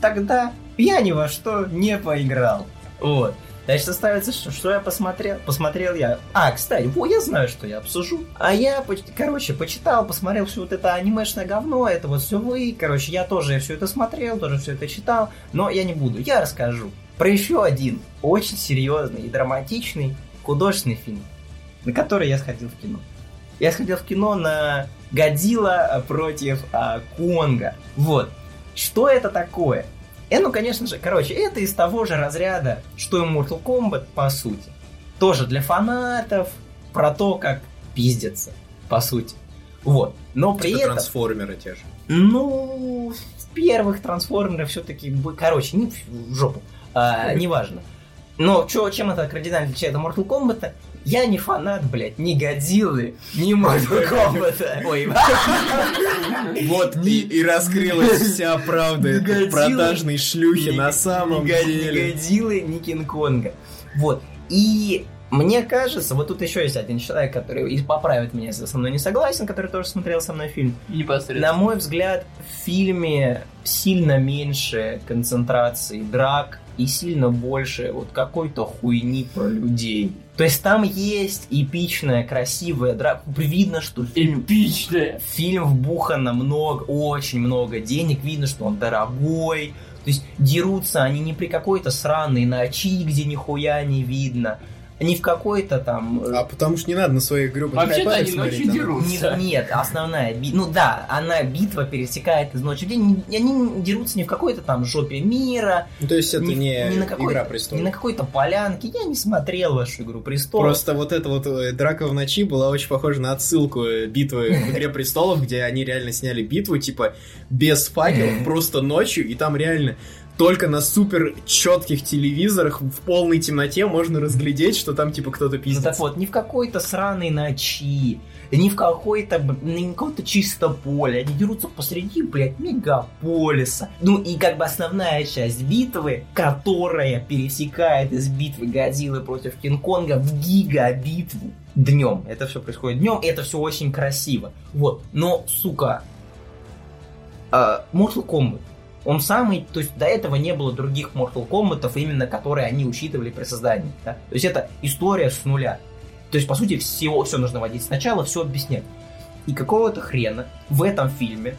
[SPEAKER 2] Тогда я ни во что не поиграл. Вот. Значит, остается, что, что я посмотрел? Посмотрел я... А, кстати, во, я знаю, что я обсужу. А я, короче, почитал, посмотрел все вот это анимешное говно, это вот все вы. Короче, я тоже все это смотрел, тоже все это читал, но я не буду. Я расскажу про еще один очень серьезный и драматичный художественный фильм. на который я сходил в кино. Я сходил в кино на Годзилла против а, Конга. Вот. Что это такое? И, ну, конечно же, короче, это из того же разряда, что и Mortal Kombat, по сути. Тоже для фанатов, про то, как пиздится, по сути. Вот. Но при
[SPEAKER 1] Типа
[SPEAKER 2] этом...
[SPEAKER 1] трансформеры те же.
[SPEAKER 2] Ну, в первых трансформерах все-таки... Короче, не в жопу. А, неважно. Но чё, чем это кардинально отличает от Mortal Kombat? Я не фанат, блядь, ни Годзиллы, ни Mortal Kombat. Ой,
[SPEAKER 1] Вот и, и раскрылась вся правда этой продажной шлюхи на самом деле.
[SPEAKER 2] Ни Годзиллы, ни Кинг-Конга. Вот. И мне кажется, вот тут еще есть один человек, который и поправит меня, если со мной не согласен, который тоже смотрел со мной фильм.
[SPEAKER 3] Непосредственно.
[SPEAKER 2] На мой взгляд, в фильме сильно меньше концентрации драк и сильно больше вот какой-то хуйни про людей. То есть там есть эпичная, красивая драка. Видно, что фильм
[SPEAKER 3] Эпичная.
[SPEAKER 2] фильм вбухано много, очень много денег, видно, что он дорогой. То есть дерутся они не при какой-то сраной ночи, где нихуя не видно, не в какой-то там... э,
[SPEAKER 1] А потому что не надо на своих гребаных
[SPEAKER 3] Вообще-то они ночью
[SPEAKER 1] там.
[SPEAKER 3] дерутся.
[SPEAKER 2] не- нет, основная битва. Ну да, она битва пересекает из ночи в день. Они не дерутся не в какой-то там жопе мира,
[SPEAKER 1] Ну, то есть это
[SPEAKER 2] ни,
[SPEAKER 1] не,
[SPEAKER 2] ни на
[SPEAKER 1] Игра
[SPEAKER 2] не
[SPEAKER 1] престолов.
[SPEAKER 2] на какой-то полянке. Я не смотрел вашу игру престолов.
[SPEAKER 1] Просто вот эта вот э, драка в ночи была очень похожа на отсылку э, битвы в Игре престолов, где они реально сняли битву, типа, без факелов, просто ночью, и там реально только на супер четких телевизорах в полной темноте можно разглядеть, что там типа кто-то
[SPEAKER 2] Ну
[SPEAKER 1] пиздит.
[SPEAKER 2] так вот, не в какой-то сраной ночи, не в какой-то, не в какое-то чисто поле. Они дерутся посреди, блядь, мегаполиса. Ну и как бы основная часть битвы, которая пересекает из битвы Годзиллы против Кинг-Конга в гигабитву днем. Это все происходит днем, и это все очень красиво. Вот. Но, сука, а, Mortal Kombat. Он самый, то есть до этого не было других Mortal Kombat, именно которые они учитывали при создании. да. То есть это история с нуля. То есть, по сути, всего, все нужно водить сначала, все объяснять. И какого-то хрена в этом фильме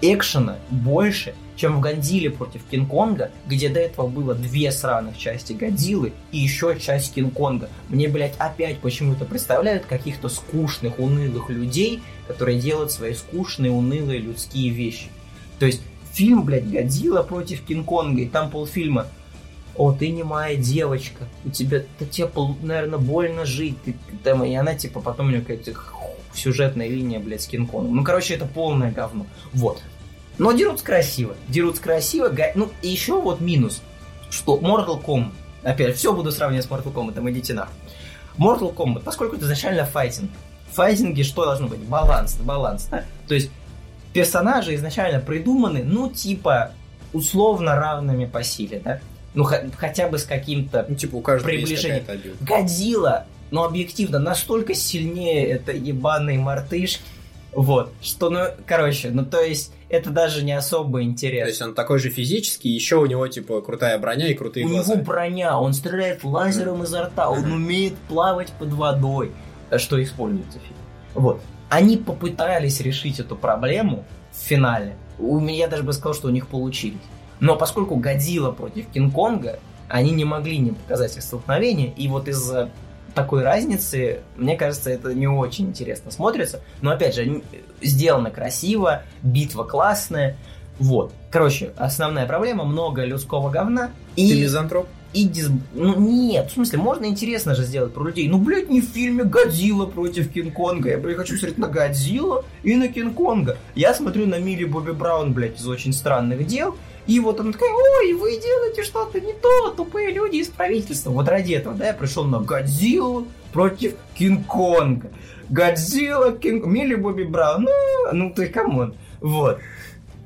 [SPEAKER 2] экшена больше, чем в Годзилле против Кинг-Конга, где до этого было две сраных части Годзиллы и еще часть Кинг-Конга. Мне, блядь, опять почему-то представляют каких-то скучных, унылых людей, которые делают свои скучные, унылые людские вещи. То есть фильм, блядь, Годзилла против Кинг-Конга, и там полфильма о, ты не моя девочка, у тебя, да тебе, наверное, больно жить, ты, там, и она, типа, потом у нее какая-то сюжетная линия, блядь, с Кинг-Конгом. Ну, короче, это полное говно. Вот. Но дерутся красиво, дерутся красиво, га- ну, и еще вот минус, что Mortal Kombat, опять, все буду сравнивать с Mortal Kombat, идите нахуй. Mortal Kombat, поскольку это изначально файтинг, в файтинге что должно быть? Баланс, баланс, да? То есть персонажи изначально придуманы, ну, типа, условно равными по силе, да? Ну, хотя бы с каким-то...
[SPEAKER 1] Ну, типа, у каждого есть
[SPEAKER 2] Приближение.
[SPEAKER 1] какая-то обида.
[SPEAKER 2] Годзилла, ну, объективно, настолько сильнее это ебаные мартышки, вот, что, ну, короче, ну, то есть, это даже не особо
[SPEAKER 1] То
[SPEAKER 2] интересно.
[SPEAKER 1] есть он такой же физический, еще у него, типа, крутая броня и крутые
[SPEAKER 2] У
[SPEAKER 1] глаза.
[SPEAKER 2] него броня, он стреляет лазером изо рта, он умеет плавать под водой, что используется в фильме. Вот. Они попытались решить эту проблему в финале. У меня даже бы сказал, что у них получились. Но поскольку Годзилла против Кинг-Конга, они не могли не показать их столкновение, и вот из-за такой разницы, мне кажется, это не очень интересно смотрится. Но опять же, н- сделано красиво, битва классная. Вот. Короче, основная проблема, много людского говна. И
[SPEAKER 1] Ты мизантроп?
[SPEAKER 2] И дис... Ну нет, в смысле, можно интересно же сделать про людей. Ну, блядь, не в фильме Годзилла против Кинг-Конга. Я, блядь, хочу смотреть на Годзилла и на Кинг-Конга. Я смотрю на Милли Бобби Браун, блядь, из очень странных дел. И вот она такая, ой, вы делаете что-то не то, тупые люди из правительства. Вот ради этого, да, я пришел на Годзиллу против Кинг-Конга. Годзилла, Кинг... Милли Бобби Браун, ну, ну ты come on. Вот.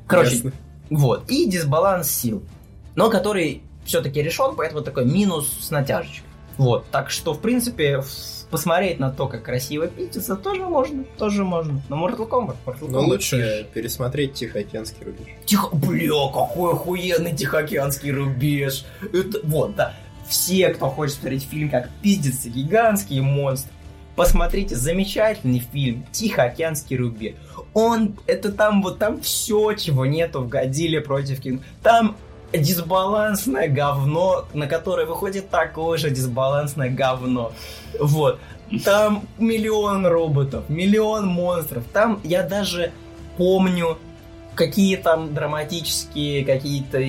[SPEAKER 2] Короче,
[SPEAKER 1] Ясно.
[SPEAKER 2] вот. И дисбаланс сил. Но который все-таки решен, поэтому такой минус с натяжечкой. Вот. Так что, в принципе, посмотреть на то, как красиво пиздится, тоже можно. Тоже можно. Но Mortal Kombat, Mortal
[SPEAKER 1] Но
[SPEAKER 2] Kombat.
[SPEAKER 1] лучше пересмотреть Тихоокеанский рубеж.
[SPEAKER 2] Тихо... Бля, какой охуенный Тихоокеанский рубеж. Это... Вот, да. Все, кто хочет смотреть фильм, как пиздится гигантский монстр, посмотрите замечательный фильм Тихоокеанский рубеж. Он, это там, вот там все, чего нету в Годзилле против Кинг. Там дисбалансное говно, на которое выходит такое же дисбалансное говно. Вот. Там миллион роботов, миллион монстров. Там я даже помню, какие там драматические какие-то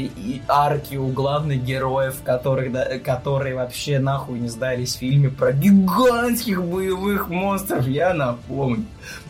[SPEAKER 2] арки у главных героев, которых, да- которые вообще нахуй не сдались в фильме про гигантских боевых монстров, я напомню.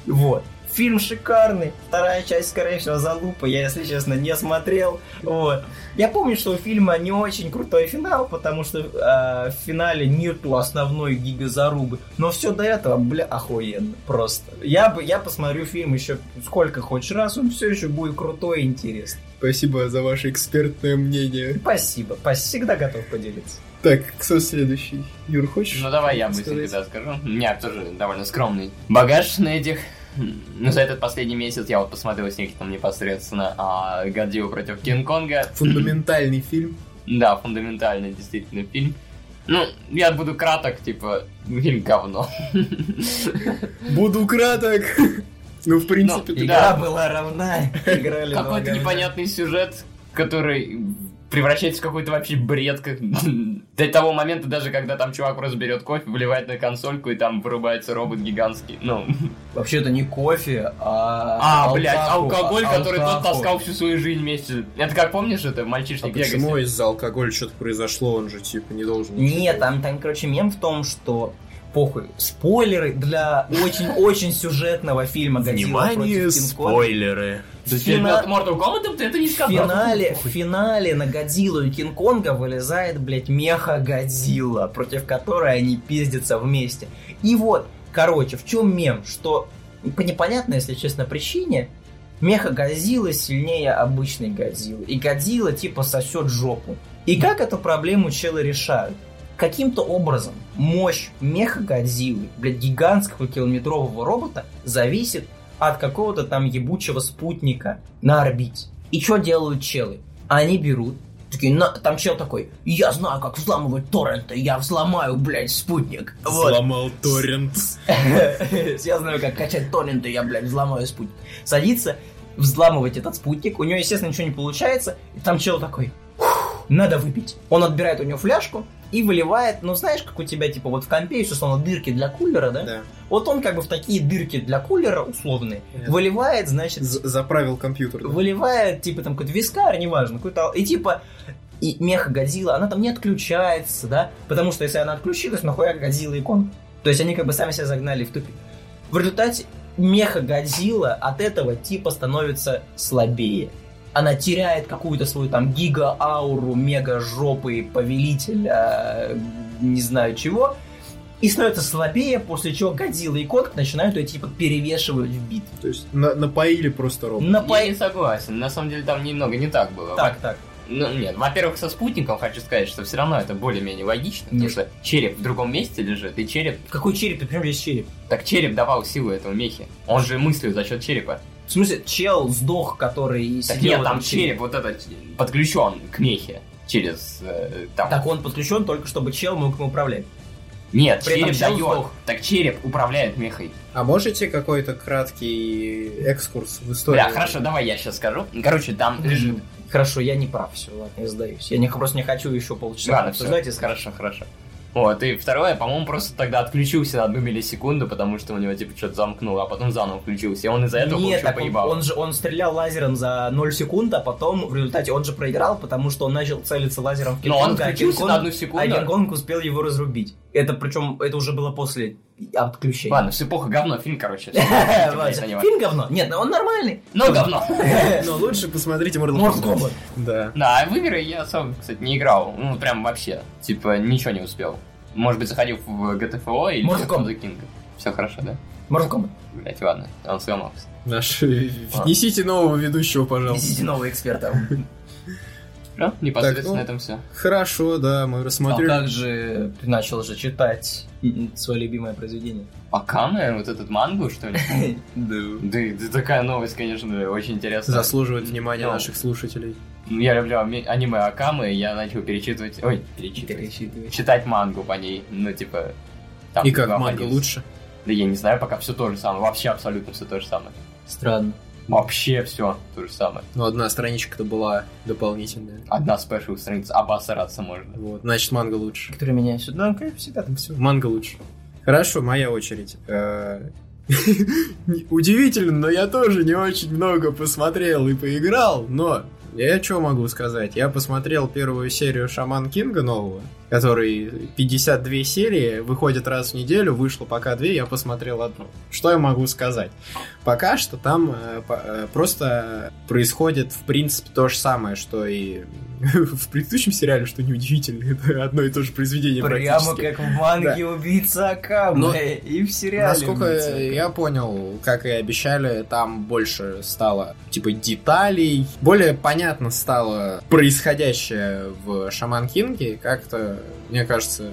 [SPEAKER 2] Вот. Фильм шикарный. Вторая часть, скорее всего, залупа. Я, если честно, не смотрел. Вот. Я помню, что у фильма не очень крутой финал, потому что э, в финале нету основной гигазарубы. Но все до этого, бля, охуенно. Просто. Я, бы, я посмотрю фильм еще сколько хочешь раз, он все еще будет крутой и интересный.
[SPEAKER 1] Спасибо за ваше экспертное мнение.
[SPEAKER 2] Спасибо. Всегда готов поделиться.
[SPEAKER 1] Так, кто следующий? Юр, хочешь?
[SPEAKER 3] Ну давай я быстренько
[SPEAKER 1] сказать?
[SPEAKER 3] да, скажу. У меня тоже довольно скромный багаж на этих. Ну, за этот последний месяц я вот посмотрел с них там непосредственно а, Годзилла против Кинг-Конга.
[SPEAKER 1] Фундаментальный фильм.
[SPEAKER 3] Да, фундаментальный действительно фильм. Ну, я буду краток, типа, фильм говно.
[SPEAKER 1] Буду краток. Ну, в принципе,
[SPEAKER 3] Ну, да.
[SPEAKER 2] Игра была равна. Играли
[SPEAKER 3] Какой-то непонятный сюжет, который превращается в какой-то вообще бред. Как... До того момента, даже когда там чувак просто берет кофе, выливает на консольку, и там вырубается робот гигантский. Ну,
[SPEAKER 2] Вообще это не кофе, а...
[SPEAKER 3] а, блядь,
[SPEAKER 2] алкаху,
[SPEAKER 3] алкоголь, который тот
[SPEAKER 2] алкаху.
[SPEAKER 3] таскал всю свою жизнь вместе. Это как помнишь, это мальчишник
[SPEAKER 1] А почему из-за алкоголя что-то произошло? Он же, типа, не должен...
[SPEAKER 2] Нет, там, там, короче, мем в том, что похуй. Спойлеры для очень-очень сюжетного фильма «Годзилла против Кинг-Конга».
[SPEAKER 1] спойлеры.
[SPEAKER 3] Да
[SPEAKER 2] Фина-
[SPEAKER 3] перед Mortal Kombat ты это не
[SPEAKER 2] В финале, в финале на Годзиллу и Кинг-Конга вылезает, блядь, меха Годзилла, против которой они пиздятся вместе. И вот, короче, в чем мем? Что по непонятной, если честно, причине меха Годзиллы сильнее обычной Годзиллы. И Годзилла типа сосет жопу. И как эту проблему челы решают? Каким-то образом мощь меха Годзиллы, блядь, гигантского километрового робота, зависит от какого-то там ебучего спутника на орбите. И что делают челы? Они берут, такие, на, там чел такой, я знаю, как взламывать торренты, я взломаю, блядь, спутник. Вот.
[SPEAKER 1] Взломал торрент.
[SPEAKER 2] Я знаю, как качать торренты, я, блядь, взломаю спутник. Садится, взламывать этот спутник, у него, естественно, ничего не получается, и там чел такой, «Фух, надо выпить. Он отбирает у него фляжку и выливает, ну, знаешь, как у тебя, типа, вот в компе есть, условно, дырки для кулера, да?
[SPEAKER 1] Да.
[SPEAKER 2] Вот он как бы в такие дырки для кулера, условные,
[SPEAKER 1] Понятно.
[SPEAKER 2] выливает, значит,
[SPEAKER 1] З- Заправил компьютер. да.
[SPEAKER 2] выливает, типа, там, какой-то вискарь, неважно, какой-то... И, типа, и меха Годзилла, она там не отключается, да? Потому что если она отключилась, нахуя Годзилла икон? То есть они как бы сами себя загнали в тупик. В результате меха Годзилла от этого типа становится слабее. Она теряет какую-то свою там гига-ауру, мега-жопы, повелителя, э, не знаю чего, и становится слабее, после чего Годзилла и Конг начинают ее типа перевешивать в битве.
[SPEAKER 1] То есть на- напоили просто робот.
[SPEAKER 2] Напо-
[SPEAKER 3] Я не согласен. На самом деле там немного не так было.
[SPEAKER 2] Так, так.
[SPEAKER 3] Ну, нет, во-первых, со спутником хочу сказать, что все равно это более-менее логично, потому
[SPEAKER 2] Нет.
[SPEAKER 3] что череп в другом месте лежит, и череп...
[SPEAKER 2] Какой череп? Ты прям здесь череп?
[SPEAKER 3] Так череп давал силу этому мехе. Он же мыслил за счет черепа.
[SPEAKER 2] В смысле, чел сдох, который
[SPEAKER 3] Так
[SPEAKER 2] сидел
[SPEAKER 3] нет, там череп вот этот подключен к мехе через... э, там...
[SPEAKER 2] Так он подключен только, чтобы чел мог им управлять.
[SPEAKER 3] Нет,
[SPEAKER 2] при
[SPEAKER 3] череп
[SPEAKER 2] чел
[SPEAKER 3] дает.
[SPEAKER 2] сдох.
[SPEAKER 3] Так череп управляет мехой.
[SPEAKER 1] А можете какой-то краткий экскурс в историю?
[SPEAKER 3] Бля, хорошо, давай я сейчас скажу. Короче, там лежит...
[SPEAKER 2] Хорошо, я не прав, все, ладно, я сдаюсь. Я не, просто не хочу еще полчаса
[SPEAKER 3] Ладно, все,
[SPEAKER 2] обсуждать. и
[SPEAKER 3] хорошо, хорошо. Вот, и второе, по-моему, просто тогда отключился на одну миллисекунду, потому что у него, типа, что-то замкнуло, а потом заново включился, и он из-за этого
[SPEAKER 2] Нет, так он,
[SPEAKER 3] поебало.
[SPEAKER 2] он же он стрелял лазером за 0 секунд, а потом в результате он же проиграл, потому что он начал целиться лазером в
[SPEAKER 3] Но он
[SPEAKER 2] а
[SPEAKER 3] включился
[SPEAKER 2] Кинг-Конг-
[SPEAKER 3] на одну секунду.
[SPEAKER 2] А Кинг-Конг успел его разрубить. Это причем, это уже было после отключения.
[SPEAKER 3] Ладно, все плохо, говно, фильм, короче.
[SPEAKER 2] Фильм говно. Нет, ну он нормальный.
[SPEAKER 3] Ну, говно.
[SPEAKER 1] Но лучше посмотрите Mortal Kombat.
[SPEAKER 2] Kombat.
[SPEAKER 1] Да.
[SPEAKER 3] Да, а в игры я особо, кстати, не играл. Ну, прям вообще. Типа, ничего не успел. Может быть, заходил в GTFO или
[SPEAKER 2] Mortal
[SPEAKER 3] the King. Все хорошо, да?
[SPEAKER 2] Mortal Kombat.
[SPEAKER 3] Блять, ладно, он сломался.
[SPEAKER 1] Наш... Внесите нового ведущего, пожалуйста.
[SPEAKER 2] Несите нового эксперта.
[SPEAKER 3] Ну, непосредственно
[SPEAKER 1] ну,
[SPEAKER 3] на этом все.
[SPEAKER 1] Хорошо, да, мы
[SPEAKER 2] А
[SPEAKER 1] рассмотрели.
[SPEAKER 2] как же ты начал же читать свое любимое произведение?
[SPEAKER 3] Акаме, вот этот мангу, что ли?
[SPEAKER 2] Да.
[SPEAKER 3] Да, такая новость, конечно, очень интересная.
[SPEAKER 1] Заслуживает внимания
[SPEAKER 3] Ну.
[SPEAKER 1] наших слушателей.
[SPEAKER 3] Я люблю аниме Акамы, и я начал перечитывать... Ой, перечитывать. Читать мангу по ней, ну, типа... там
[SPEAKER 1] И как, манга лучше?
[SPEAKER 3] Да я не знаю, пока все то же самое. Вообще абсолютно все то же самое.
[SPEAKER 2] Странно.
[SPEAKER 3] Вообще все то же самое.
[SPEAKER 1] Ну, одна страничка-то была дополнительная.
[SPEAKER 3] Одна спешл страница, обосраться можно.
[SPEAKER 1] Вот, значит, манга лучше.
[SPEAKER 2] Которые меня сюда, ну, как всегда.
[SPEAKER 1] Все, манга лучше. Хорошо, моя очередь. Э, Удивительно, но я тоже не очень много посмотрел и поиграл, но я что могу сказать? Я посмотрел первую серию Шаман Кинга нового, который 52 серии, выходит раз в неделю, вышло пока две, я посмотрел одну. Что я могу сказать? Пока что там э, э, просто происходит, в принципе, то же самое, что и в предыдущем сериале, что неудивительно, это одно и то же произведение
[SPEAKER 2] Прямо как в манге «Убийца Акаме»
[SPEAKER 1] Но,
[SPEAKER 2] и в сериале
[SPEAKER 1] Насколько я понял, как и обещали, там больше стало, типа, деталей, более понятно стало происходящее в Шаман Кинге, как-то, мне кажется,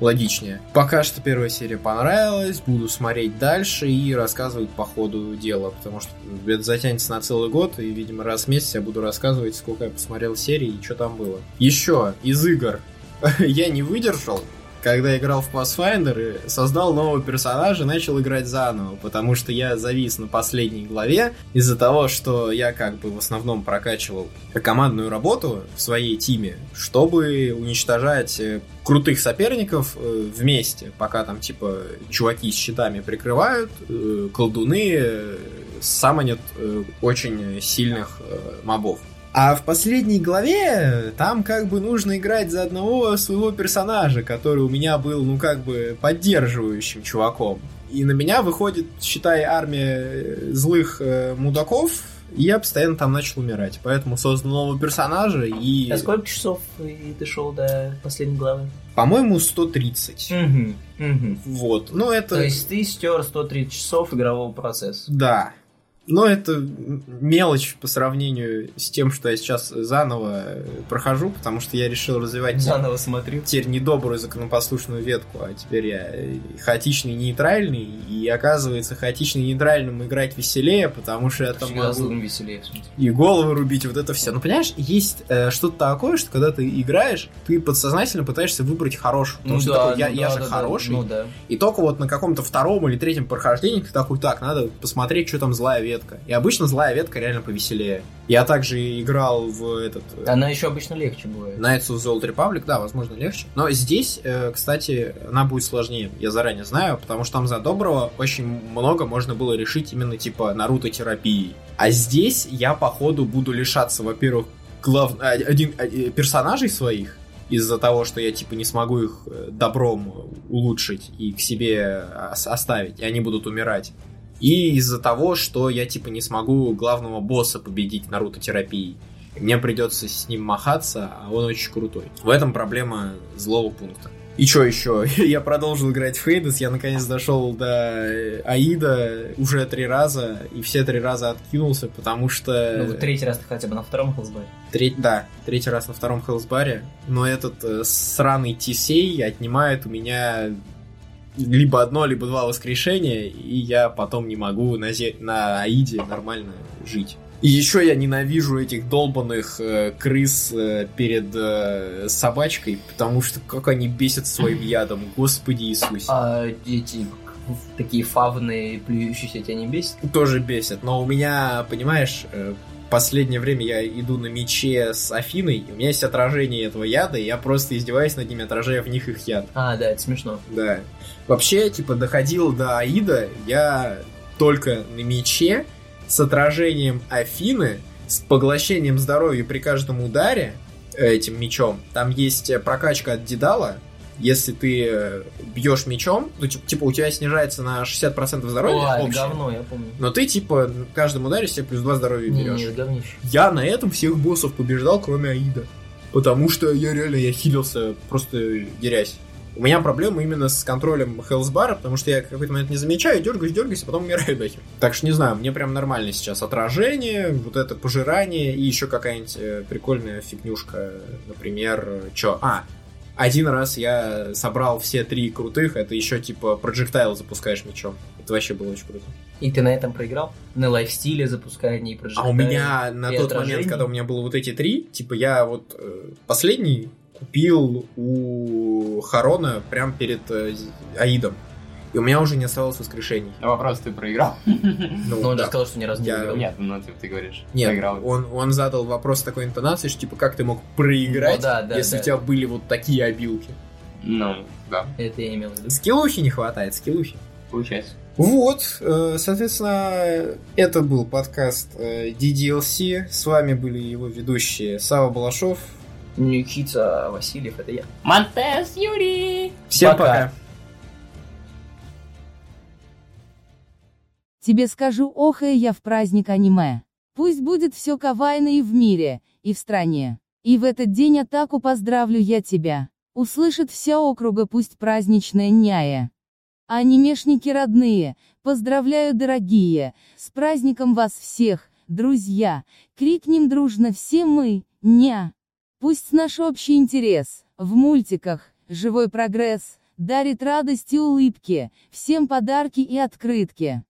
[SPEAKER 1] логичнее. Пока что первая серия понравилась, буду смотреть дальше и рассказывать по ходу дела, потому что это затянется на целый год, и, видимо, раз в месяц я буду рассказывать, сколько я посмотрел серий и что там было. Еще из игр я не выдержал, когда играл в Pathfinder, создал нового персонажа, начал играть заново, потому что я завис на последней главе из-за того, что я как бы в основном прокачивал командную работу в своей тиме, чтобы уничтожать э, крутых соперников э, вместе, пока там типа чуваки с щитами прикрывают, э, колдуны самонят очень сильных мобов. А в последней главе там как бы нужно играть за одного своего персонажа, который у меня был, ну как бы, поддерживающим чуваком. И на меня выходит, считай, армия злых э, мудаков, и я постоянно там начал умирать. Поэтому создал нового персонажа и...
[SPEAKER 2] А сколько часов и ты шел до последней главы?
[SPEAKER 1] По-моему, 130.
[SPEAKER 2] Угу, угу.
[SPEAKER 1] Вот. Ну, это...
[SPEAKER 2] То есть ты стер 130 часов игрового процесса.
[SPEAKER 1] Да. Но это мелочь по сравнению с тем, что я сейчас заново прохожу, потому что я решил развивать
[SPEAKER 2] Заново смотрю.
[SPEAKER 1] теперь недобрую законопослушную ветку, а теперь я хаотичный нейтральный, и оказывается хаотичный нейтральным играть веселее, потому что я там могу
[SPEAKER 2] веселее,
[SPEAKER 1] и голову рубить, вот это все. Ну, понимаешь, есть э, что-то такое, что когда ты играешь, ты подсознательно пытаешься выбрать хорошую. Потому что такой, я,
[SPEAKER 2] ну
[SPEAKER 1] я
[SPEAKER 2] да,
[SPEAKER 1] же
[SPEAKER 2] да, да.
[SPEAKER 1] хороший,
[SPEAKER 2] Ну да.
[SPEAKER 1] и только вот на каком-то втором или третьем прохождении ты такой, так, надо посмотреть, что там злая ветка. И обычно злая ветка реально повеселее. Я также играл в этот... э,
[SPEAKER 2] Она еще обычно легче бывает.
[SPEAKER 1] Knights of the Old Republic, да, возможно, легче. Но здесь, э, кстати, она будет сложнее, я заранее знаю, потому что там за доброго очень много можно было решить именно типа Наруто терапией. А здесь я, походу, буду лишаться, во-первых, глав... а, один, а, э, персонажей своих, из-за того, что я типа не смогу их добром улучшить и к себе ос- оставить, и они будут умирать. И из-за того, что я типа не смогу главного босса победить Наруто терапией. Мне придется с ним махаться, а он очень крутой. В этом проблема злого пункта. И что еще? Я продолжил играть в Хейдес, я наконец дошел до э, Аида уже три раза, и все три раза откинулся, потому что...
[SPEAKER 2] Ну, в третий раз ты хотя бы на втором хелсбаре.
[SPEAKER 1] Треть- да, третий раз на втором Хелсбаре, но этот э, сраный Тисей отнимает у меня либо одно, либо два воскрешения, и я потом не могу на, зе- на Аиде нормально жить. И еще я ненавижу этих долбанных э, крыс э, перед э, собачкой, потому что как они бесят своим ядом, господи Иисусе.
[SPEAKER 2] А эти такие фавны плюющиеся тебя не бесит?
[SPEAKER 1] Тоже бесят, но у меня, понимаешь, э, последнее время я иду на мече с Афиной, и у меня есть отражение этого яда, и я просто издеваюсь над ними, отражая в них их яд.
[SPEAKER 2] А, да, это смешно.
[SPEAKER 1] Да. Вообще, типа, доходил до Аида я только на мече с отражением Афины, с поглощением здоровья при каждом ударе э, этим мечом. Там есть э, прокачка от Дедала. Если ты э, бьешь мечом, тип- типа у тебя снижается на 60% здоровья
[SPEAKER 2] Ой,
[SPEAKER 1] общее.
[SPEAKER 2] говно, я помню.
[SPEAKER 1] Но ты, типа, в каждом ударе себе плюс 2 здоровья
[SPEAKER 2] Не,
[SPEAKER 1] берешь.
[SPEAKER 2] не, говнище.
[SPEAKER 1] Я на этом всех боссов побеждал, кроме Аида. Потому что я реально, я хилился просто дерясь. У меня проблема именно с контролем хелсбара, потому что я какой-то момент не замечаю, дергаюсь, дергаюсь, а потом умираю нахер. Так что не знаю, мне прям нормально сейчас отражение, вот это пожирание и еще какая-нибудь э, прикольная фигнюшка, например, э, чё? А, один раз я собрал все три крутых, это еще типа проджектайл запускаешь мечом. Это вообще было очень круто.
[SPEAKER 2] И ты на этом проиграл? На лайфстиле запуская не
[SPEAKER 1] А у меня на тот
[SPEAKER 2] отражение?
[SPEAKER 1] момент, когда у меня было вот эти три, типа я вот э, последний купил у Харона прям перед э, Аидом. И у меня уже не оставалось воскрешений.
[SPEAKER 3] А вопрос, ты проиграл?
[SPEAKER 1] Ну,
[SPEAKER 2] Но он
[SPEAKER 1] да.
[SPEAKER 2] же сказал, что ни разу не
[SPEAKER 1] Я-
[SPEAKER 2] играл.
[SPEAKER 3] Нет, ну ты, ты говоришь,
[SPEAKER 1] Нет,
[SPEAKER 3] проиграл.
[SPEAKER 1] он, он задал вопрос такой интонацией, что типа как ты мог проиграть,
[SPEAKER 2] Ну да, да,
[SPEAKER 1] если
[SPEAKER 2] да.
[SPEAKER 1] у тебя были вот такие обилки.
[SPEAKER 3] Ну, да,
[SPEAKER 2] Это я имел в виду.
[SPEAKER 1] Скиллухи не хватает, скиллухи.
[SPEAKER 3] получается.
[SPEAKER 1] Вот, э, соответственно, это был подкаст э, DDLC. С вами были его ведущие Сава Балашов.
[SPEAKER 2] Никита Васильев, это я.
[SPEAKER 3] Монтес Юрий!
[SPEAKER 1] Всем
[SPEAKER 2] Пока.
[SPEAKER 1] пока.
[SPEAKER 4] Тебе скажу, охая я в праздник аниме. Пусть будет все кавайно и в мире, и в стране. И в этот день атаку поздравлю я тебя. Услышит вся округа, пусть праздничная няя. Анимешники родные, поздравляю, дорогие, с праздником вас всех, друзья, крикнем дружно все мы, ня. Пусть наш общий интерес, в мультиках, живой прогресс, дарит радость и улыбки, всем подарки и открытки.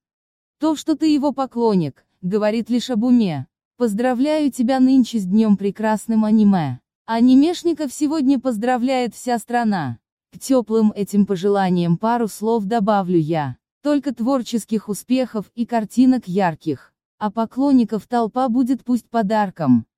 [SPEAKER 4] То, что ты его поклонник, говорит лишь об уме. Поздравляю тебя нынче с днем прекрасным аниме. Анимешников сегодня поздравляет вся страна. К теплым этим пожеланиям пару слов добавлю я. Только творческих успехов и картинок ярких. А поклонников толпа будет пусть подарком.